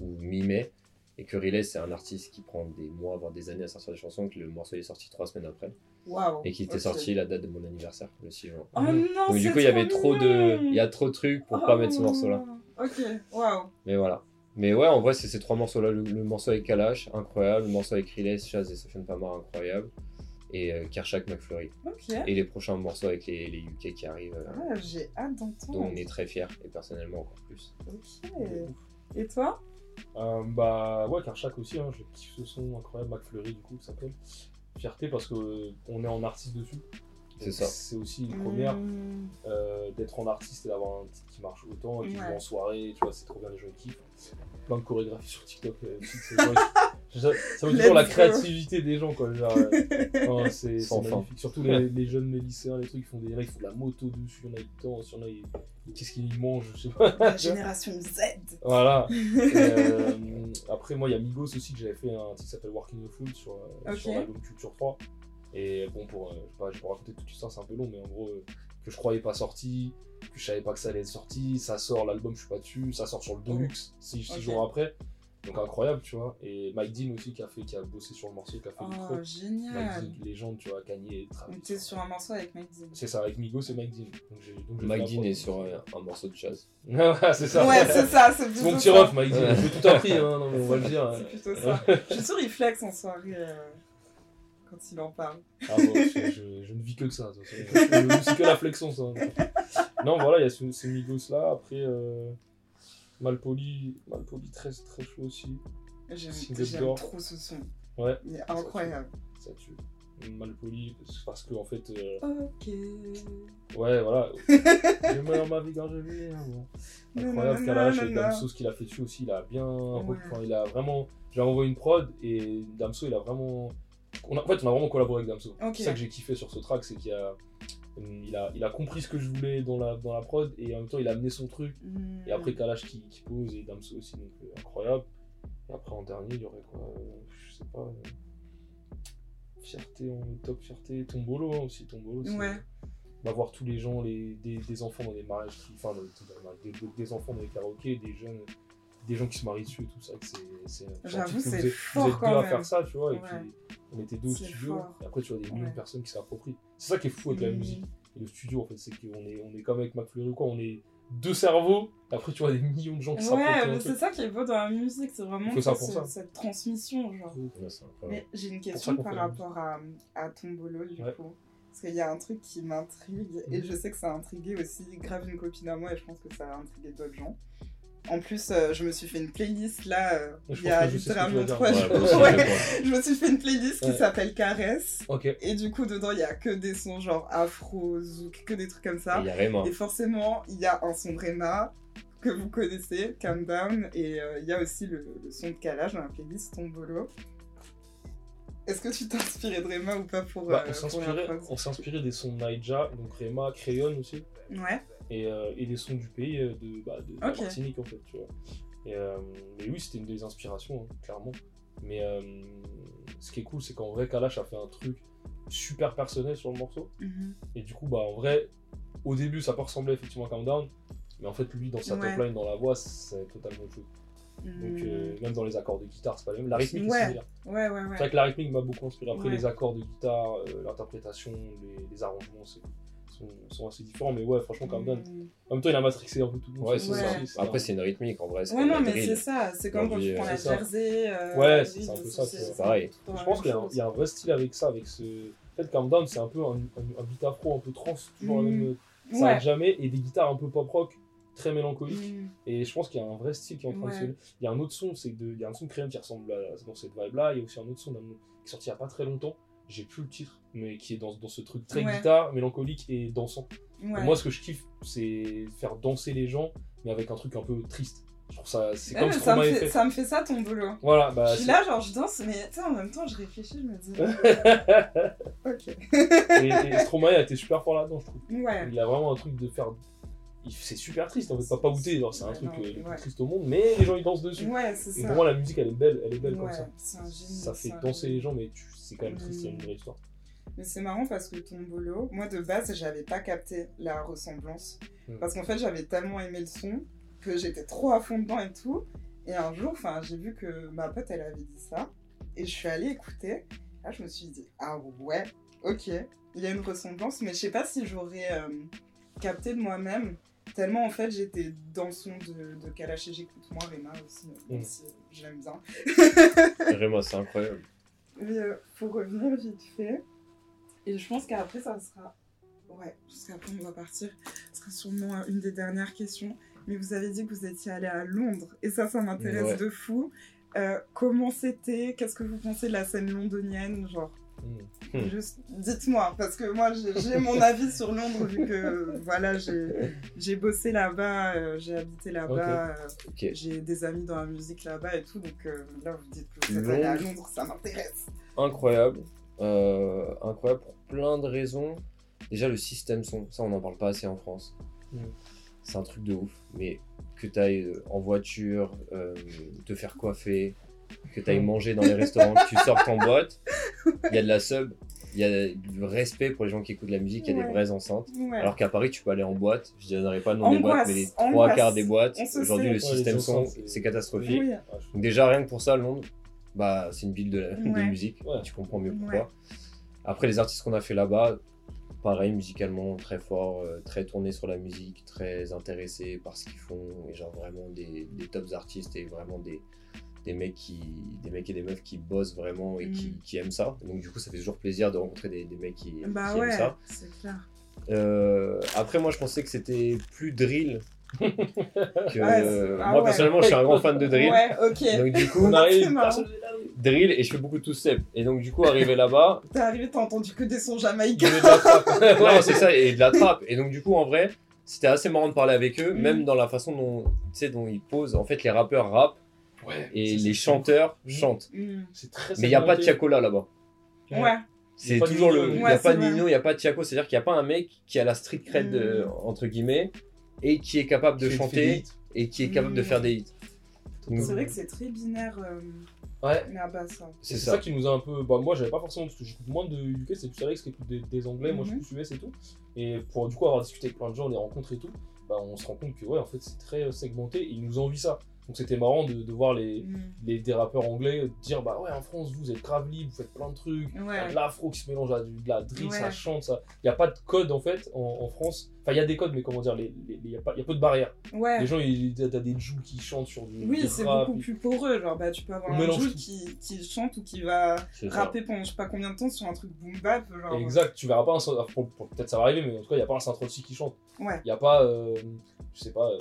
ou mi-mai. Et que Relay, c'est un artiste qui prend des mois, voire des années à sortir des chansons. Que le morceau est sorti trois semaines après. Waouh. Et qui était sorti la date de mon anniversaire, le 6 juin. Oh non, Donc du coup, il y avait trop de, il y a trop de trucs pour pas Oh. mettre ce morceau-là. Ok, waouh. Mais voilà. Mais ouais, en vrai, c'est ces trois morceaux-là. Le, le morceau avec Kalash, incroyable. Le morceau avec Riles, Chaz et Sofiane Pamar, incroyable. Et euh, Kershak McFlurry. Et les prochains morceaux avec les, les UK qui arrivent, euh, Ah, j'ai hâte d'entendre. dont on est très fiers. Et personnellement, encore plus. Ok. Et toi? Euh, bah ouais, Karchak aussi, hein, je kiffe ce son incroyable, McFlurry du coup, ça s'appelle. Fierté parce que euh, on est en artiste dessus. C'est ça. C'est aussi une première Hmm, euh, d'être en artiste et d'avoir un titre qui marche autant, et qui Ouais. joue en soirée, tu vois, c'est trop bien, les gens kiffent. Plein de chorégraphies sur TikTok. euh, ça, ça veut toujours la créativité des gens, quoi. Genre, euh, oh, c'est magnifique. Surtout les, les jeunes, les lycéens, les trucs, ils font des ils font de la moto dessus, il y en a qui dansent, il y en a, ils- qu'est-ce qu'ils mangent, je sais pas. La génération Z. Voilà. Euh, après, moi, il y a Migos aussi que j'avais fait un titre qui s'appelle Working the Food sur, euh, Ok. sur l'album Culture 3. Et bon, pour, euh, je sais pas, je vais raconter toute l'histoire, c'est un peu long, mais en gros, euh, que je croyais pas sorti, que je savais pas que ça allait être sorti, ça sort, l'album, je suis pas dessus, ça sort sur le Deluxe 6 Ok. jours après. Donc incroyable, tu vois. Et Mike Dean aussi qui a, fait, qui a bossé sur le morceau, qui a fait le Oh, micro. Mike génial. Dean, légende, tu vois, Kanye, Travis. On était sur un morceau avec Mike Dean. C'est ça, avec Migos et Mike Dean. Donc, j'ai- donc Mike Dean est sur euh, un morceau de jazz. Ouais, c'est ça. Ouais, c'est ça, c'est C'est plutôt mon petit ref, Mike Dean. Ouais. J'ai tout appris, hein, non, mais on va le dire. C'est plutôt ça. Je suis sûre il flex en soirée euh, quand il en parle. Ah bon, je, je- je ne vis que de ça. C'est que la flexion, ça. Non, voilà, il y a ce, ce Migos là. Après, euh, Malpoli, Malpoli très, très chaud aussi. J'aime trop ce son. Ouais. Il est incroyable. Ça tue. Malpoli, parce- que, en fait, euh, Ok. ouais, voilà. J'ai meilleur ma vie quand je vis. hein. Incroyable, Kalash et. Damso, ce qu'il a fait dessus aussi, il a bien. Ouais. Enfin, il a vraiment. J'ai envoyé une prod et Damso, il a vraiment. On a... En fait, on a vraiment collaboré avec Damso. C'est ça que j'ai kiffé sur ce track, c'est qu'il a... Il, a, il a compris ce que je voulais dans la, dans la prod et en même temps, il a amené son truc. Hmm. Et après, Kalash qui, qui pose et Damso aussi, donc euh, incroyable. Et après, en dernier, il y aurait quoi euh, Je sais pas. euh, Fierté en top fierté, Tombolo hein, aussi, Tombolo. Ouais. On va voir tous les gens, les, des, des enfants dans des mariages, qui, enfin, des, des- des enfants dans les karaokés, des jeunes, des gens qui se marient dessus et tout ça. c'est- J'avoue, c'est vous êtes, fort vous êtes deux à faire ça, tu vois. Et Ouais. puis, on était deux au studio. fort. Et après, tu vois des millions Ouais. de personnes qui s'approprient. C'est ça qui est fou avec la Hmm. musique et le studio, en fait. C'est qu'on est, on est comme avec McFlurry ou quoi, on est deux cerveaux. Et après, tu vois des millions de gens qui s'approprient. Ouais, c'est ça qui est beau dans la musique, c'est vraiment ça ça, pour ce- ça. cette transmission, genre. Ouais. Mais j'ai une question par la rapport à, à Tombolo, du Ouais. coup. Parce qu'il y a un truc qui m'intrigue, et Mhm. je sais que ça a intrigué aussi grave une copine à moi, et je pense que ça a intrigué d'autres gens. En plus, euh, je me suis fait une playlist là, euh, il y a littéralement trois jours. aussi, Ouais. je me suis fait une playlist qui s'appelle Caresse, et du coup, dedans, il y a que des sons genre afro, zouk, que des trucs comme Et ça. il y a Raymond. Et forcément, il y a un son de Rema que vous connaissez, Calm Down, et euh, il y a aussi le, le son de Kalash dans la playlist Tombolo. Est-ce que tu t'es inspiré de Rema ou pas pour, Bah, on s'est inspiré des sons de Naija, donc Rema, Crayon aussi. Ouais, et, euh, et des sons du pays euh, de, bah, de, de la Ok. Martinique en fait tu vois et, euh, mais oui c'était une des inspirations hein, clairement mais ce qui est cool c'est qu'en vrai Kalash a fait un truc super personnel sur le morceau Mhm. et du coup bah en vrai au début ça peut ressembler effectivement à Countdown mais en fait lui dans sa Ouais. top line dans la voix c'est totalement autre chose donc euh, même dans les accords de guitare c'est pas le même la rythmique Ouais. est similaire Ouais, ouais, c'est vrai que la rythmique m'a beaucoup inspiré après Ouais. les accords de guitare euh, l'interprétation les, les arrangements c'est sont, sont assez différents mais ouais franchement Countdown Mhm. en même temps, il a matrixé un peu tout le monde. Ouais, c'est Ouais. ça. Après, c'est une rythmique en vrai. c'est Ouais, comme non, mais c'est ça, c'est comme quand tu prends la. Jersey. euh, Ouais, c'est un peu ça, c'est pareil. Je pense qu'il y, a un- chose. il y a un vrai style avec ça, avec ce. En fait, Calm Down, c'est un peu un, un, un beat afro, un peu trans, toujours la Mm. même. Ça Ouais. arrête jamais, et des guitares un peu pop rock, très mélancoliques. Mhm. Et je pense qu'il y a un vrai style qui est en train de se. Il y a un autre son, c'est de... il y a un son de qui ressemble à dans cette vibe-là. Il y a aussi un autre son qui est sorti il y a pas très longtemps. J'ai plus le titre, mais qui est dans, dans ce truc très Ouais. guitare, mélancolique et dansant. Et moi, ce que je kiffe, c'est faire danser les gens, mais avec un truc un peu triste. Je trouve ça. C'est Ouais, comme ça, me fait, ça me fait ça ton boulot. Voilà, bah. je suis là, genre je danse, mais tu sais, en même temps, je réfléchis, je me dis. ok. et, et Stromae a été super fort là-dedans, je trouve. Il a vraiment un truc de faire c'est super triste en fait. Papa Outé, genre, c'est un Ouais, truc non, euh, le plus triste au monde, mais les gens ils dansent dessus. Ouais, c'est Et pour moi, la musique elle est belle, elle est belle comme ça. génie. Ça fait danser les gens, mais c'est quand même triste, il y a une Mm. vraie histoire. Mais c'est marrant parce que ton bolo, moi de base, j'avais pas capté la ressemblance. Mm. Parce qu'en fait, j'avais tellement aimé le son que j'étais trop à fond dedans et tout. Et un jour, enfin, j'ai vu que ma pote, elle avait dit ça. Et je suis allée écouter. Là, je me suis dit, ah ouais, ok, il y a une ressemblance. Mais je sais pas si j'aurais euh, capté de moi-même. Tellement, en fait, j'étais dans le son de, de Kalash et j'écoute moi, Rema aussi, même Mm. si je l'aime bien. Vraiment, c'est incroyable. Mais euh, pour revenir vite fait, et je pense qu'après ça sera. Ouais, parce qu'après on va partir. Ce sera sûrement euh, une des dernières questions. Mais vous avez dit que vous étiez allé à Londres, et ça, ça m'intéresse Ouais. de fou. Euh, comment c'était? Qu'est-ce que vous pensez de la scène londonienne? Genre, Mm. Hmm. juste dites-moi, parce que moi j'ai mon avis sur Londres, vu que voilà, j'ai bossé là-bas, euh, j'ai habité là-bas, euh, j'ai des amis dans la musique là-bas et tout. Donc euh, là, vous dites que vous êtes allé à Londres. Ça m'intéresse. incroyable. Incroyable pour plein de raisons. Déjà, le système son, ça, on n'en parle pas assez en France. Mm. C'est un truc de ouf. Mais que tu ailles en voiture, te faire coiffer, que tu ailles manger dans les restaurants, que tu sortes en boîte, il y a de la sub, il y a du respect pour les gens qui écoutent la musique, il y a Ouais. des vraies enceintes. Ouais. Alors qu'à Paris, tu peux aller en boîte. Je ne donnerai pas le nom des boîtes, mais les trois quarts des boîtes, aujourd'hui, le Ouais, système son, c'est- catastrophique. Oui. Je- Donc déjà rien que pour ça, Londres, bah c'est une ville de, de Ouais. musique. Ouais. Tu comprends mieux Ouais. pourquoi. Après les artistes qu'on a fait là-bas, pareil musicalement très fort, euh, très tourné sur la musique, très intéressé par ce qu'ils font et genre vraiment des, des tops artistes et vraiment des des mecs qui des mecs et des meufs qui bossent vraiment et qui, Mm. qui aiment ça. Donc du coup ça fait toujours plaisir de rencontrer des, des mecs qui, Bah qui ouais, aiment ça. clair. Euh, après moi je pensais que c'était plus drill. que, Ouais, c'est- ah moi ouais. personnellement je suis un grand fan de drill. Ouais, ok. Donc du coup On arrive, n'est là. drill et je fais beaucoup de two-step. Et donc, du coup, arrivé là-bas, T'es arrivé, t'as entendu que des sons Il y jamaïcains. avait de la trappe. non, c'est ça, et de la trappe. Et donc, du coup, en vrai, c'était assez marrant de parler avec eux, Mhm. même dans la façon dont, tu sais, dont ils posent. En fait, les rappeurs rappent Ouais, et les chanteurs Mhm. chantent. Mm. Très Mais il n'y a pas de. Tiakola là-bas. Ouais. C'est toujours Nino. le. Il n'y a pas de. Nino, il n'y a pas de Tiako. C'est-à-dire qu'il n'y a pas un mec qui a la street cred, de- Mhm. entre guillemets, et qui est capable de Qui chanter et qui est capable de faire des hits. C'est vrai que c'est très binaire, euh, Ouais. là-bas, ça. C'est C'est ça. ça. qui nous a un peu. Bah, moi, j'avais pas forcément. Parce que j'écoute moins de UK, c'est plus Alex qui écoute des, des anglais, moi je suis plus US et tout. Et pour du coup avoir discuté avec plein de gens, les rencontres et tout, bah, on se rend compte que, ouais, en fait, c'est très euh, segmenté et ils nous envient ça. Donc c'était marrant de, de voir les, Mm. les, des rappeurs anglais dire, bah ouais, en France, vous êtes grave libre, vous faites plein de trucs. Il y a Ouais. de l'afro qui se mélange à de la drill, Ouais. ça chante, ça. Il n'y a pas de code en fait en, en France. Enfin, il y a des codes, mais comment dire, il les, les- y, a pas- y a peu de barrières. Ouais. Les gens, t'as des joues qui chantent sur du. Oui, c'est beaucoup et- plus poreux. Genre, bah, tu peux avoir On un tout. qui, qui chante ou qui va ça. rapper pendant je sais pas combien de temps sur un truc boom bap. Genre, Exact, tu verras pas un. Pour- Peut-être ça va arriver, mais en tout cas, il n'y a pas un Saint-Rossi qui chante. Ouais. Il n'y a pas. euh, je sais pas. euh,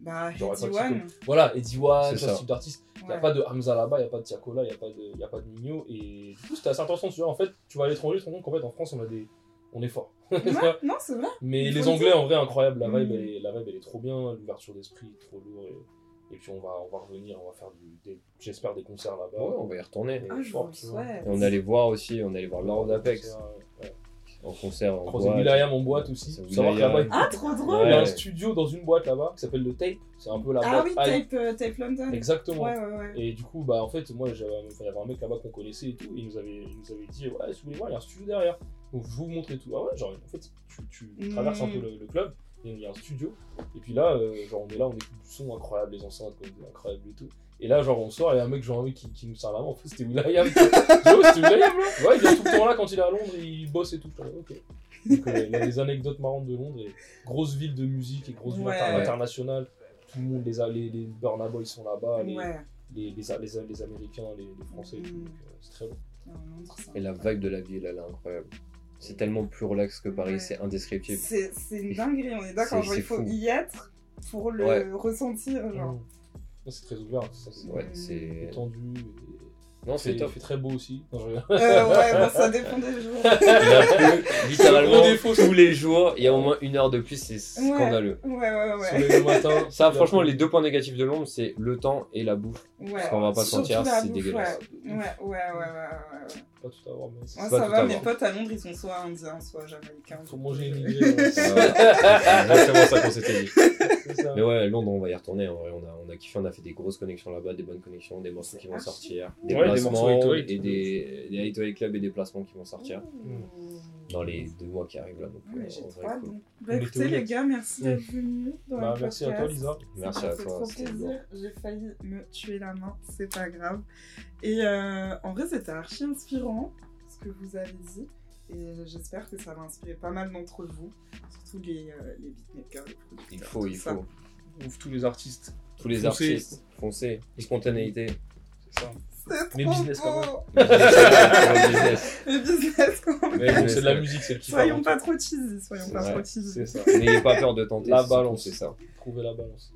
Bah, pas One. voilà, Eddie One, C'est ce ça. type d'artiste. Il n'y a pas de Hamza là-bas, il n'y a pas de Tiakola, il n'y a, pas de- y a pas de Nino. Et du coup, c'était assez intéressant. Tu vois, en fait, tu vas à l'étranger, tu te rends compte qu'en fait, en France, on, a des... on est fort. Ouais, non, c'est vrai. Mais Il les le Anglais, dire. en vrai, incroyable. La vibe, Mm. elle est, la vibe, elle est trop bien. L'ouverture d'esprit est trop lourd. Et, et puis, on va, on va revenir, on va faire, du, des- j'espère, des concerts là-bas. Ouais, on va y retourner. Et Ah, je souhaite. Et on allait voir aussi, on allait voir Lord Apex. En concert. En Croiser boîte. Will.i.am en boîte aussi. Faut savoir que là-bas, Ah, trop drôle. il y a un studio dans une boîte là-bas qui s'appelle le Tape. C'est un peu la Ah boîte oui, hype. Tape, euh, Tape London. Exactement. Ouais, ouais, ouais. Et du coup, bah en fait, moi, il y avait un mec là-bas qu'on connaissait et tout, et il nous avait, il nous avait dit, ouais, si vous voulez voir, il y a un studio derrière. Donc je vais vous montrer tout. Ah ouais, genre, en fait, tu, tu Mm. traverses un peu le, le club, il y a un studio, et puis là, euh, genre, on est là, on écoute du son incroyable, les enceintes, comme dit, incroyable et tout. Et là, genre, on sort, et il y a un mec, genre, oui, qui, qui nous sert la main, en fait, c'était Will.i.am. Oh, c'était Will.i.am, là Ouais, il vient tout le temps là quand il est à Londres, il bosse et tout. Je ok. Donc, euh, il y a des anecdotes marrantes de Londres, et grosse ville de musique, et grosse ville Ouais. internationale. Tout le monde, les, les, les Burna Boy sont là-bas, les, Ouais. les, les, les, les Américains, les, les Français, et tout, donc, euh, c'est très c'est Et la vibe de la ville, elle est incroyable. C'est tellement plus relax que Paris, Ouais. c'est indescriptible. C'est une dinguerie, on est d'accord. Il faut fou. y être pour le Ouais. ressentir. Genre. C'est très ouvert, c'est Ouais, et- Non, c'est top. il fait très beau aussi. Non, je rigole. Euh, ouais, bon, ça dépend des jours. Il a plu littéralement défaut, tous les jours. Il y a au moins une heure de plus, c'est scandaleux. Ouais, ouais, ouais. Le matin. Ça, franchement, les deux points négatifs de Londres, c'est le temps et la bouffe. Ouais. Parce qu'on va pas se Surtout mentir, la c'est dégueulasse. Ouais, ouais, ouais, ouais, ouais, ouais, ouais. Pas tout avoir, mais c'est Moi, ça va, avoir. mes potes à Londres, ils sont soit indiens, soit jamaïcains. faut manger une Euh, idée. ouais. C'est exactement ça qu'on s'était dit. Ça. Mais ouais, Londres, on va y retourner. En vrai, on a, on a kiffé, on a fait des grosses connexions là-bas, des bonnes connexions, des morceaux qui vont sortir, des Ouais, des placements morceaux hit-to-hit. et des, des hit clubs et des placements qui vont sortir Ouh. Dans les deux mois qui arrivent là. Donc, Ouais, euh, j'ai trop hâte. Bah écoutez les gars, merci d'être venus dans Bah, le merci à toi. Lisa. Merci Ça à toi. trop c'était plaisir. J'ai failli me tuer la main, c'est pas grave. Et euh, en vrai, c'était archi inspirant ce que vous avez dit. Et j'espère que ça va inspirer pas mal d'entre vous, surtout les, euh, les beatmakers, les producteurs. Il faut, il ça. faut. Ouf, tous les artistes. Tous les Foncez. artistes, foncez. Spontanéité. C'est ça. Mais business quand même. business. Mais business quand même. C'est de la musique, c'est le petit Soyons pas trop cheesy, soyons pas trop cheesy. N'ayez pas peur de tenter. La balance, c'est ça. Trouvez la balance.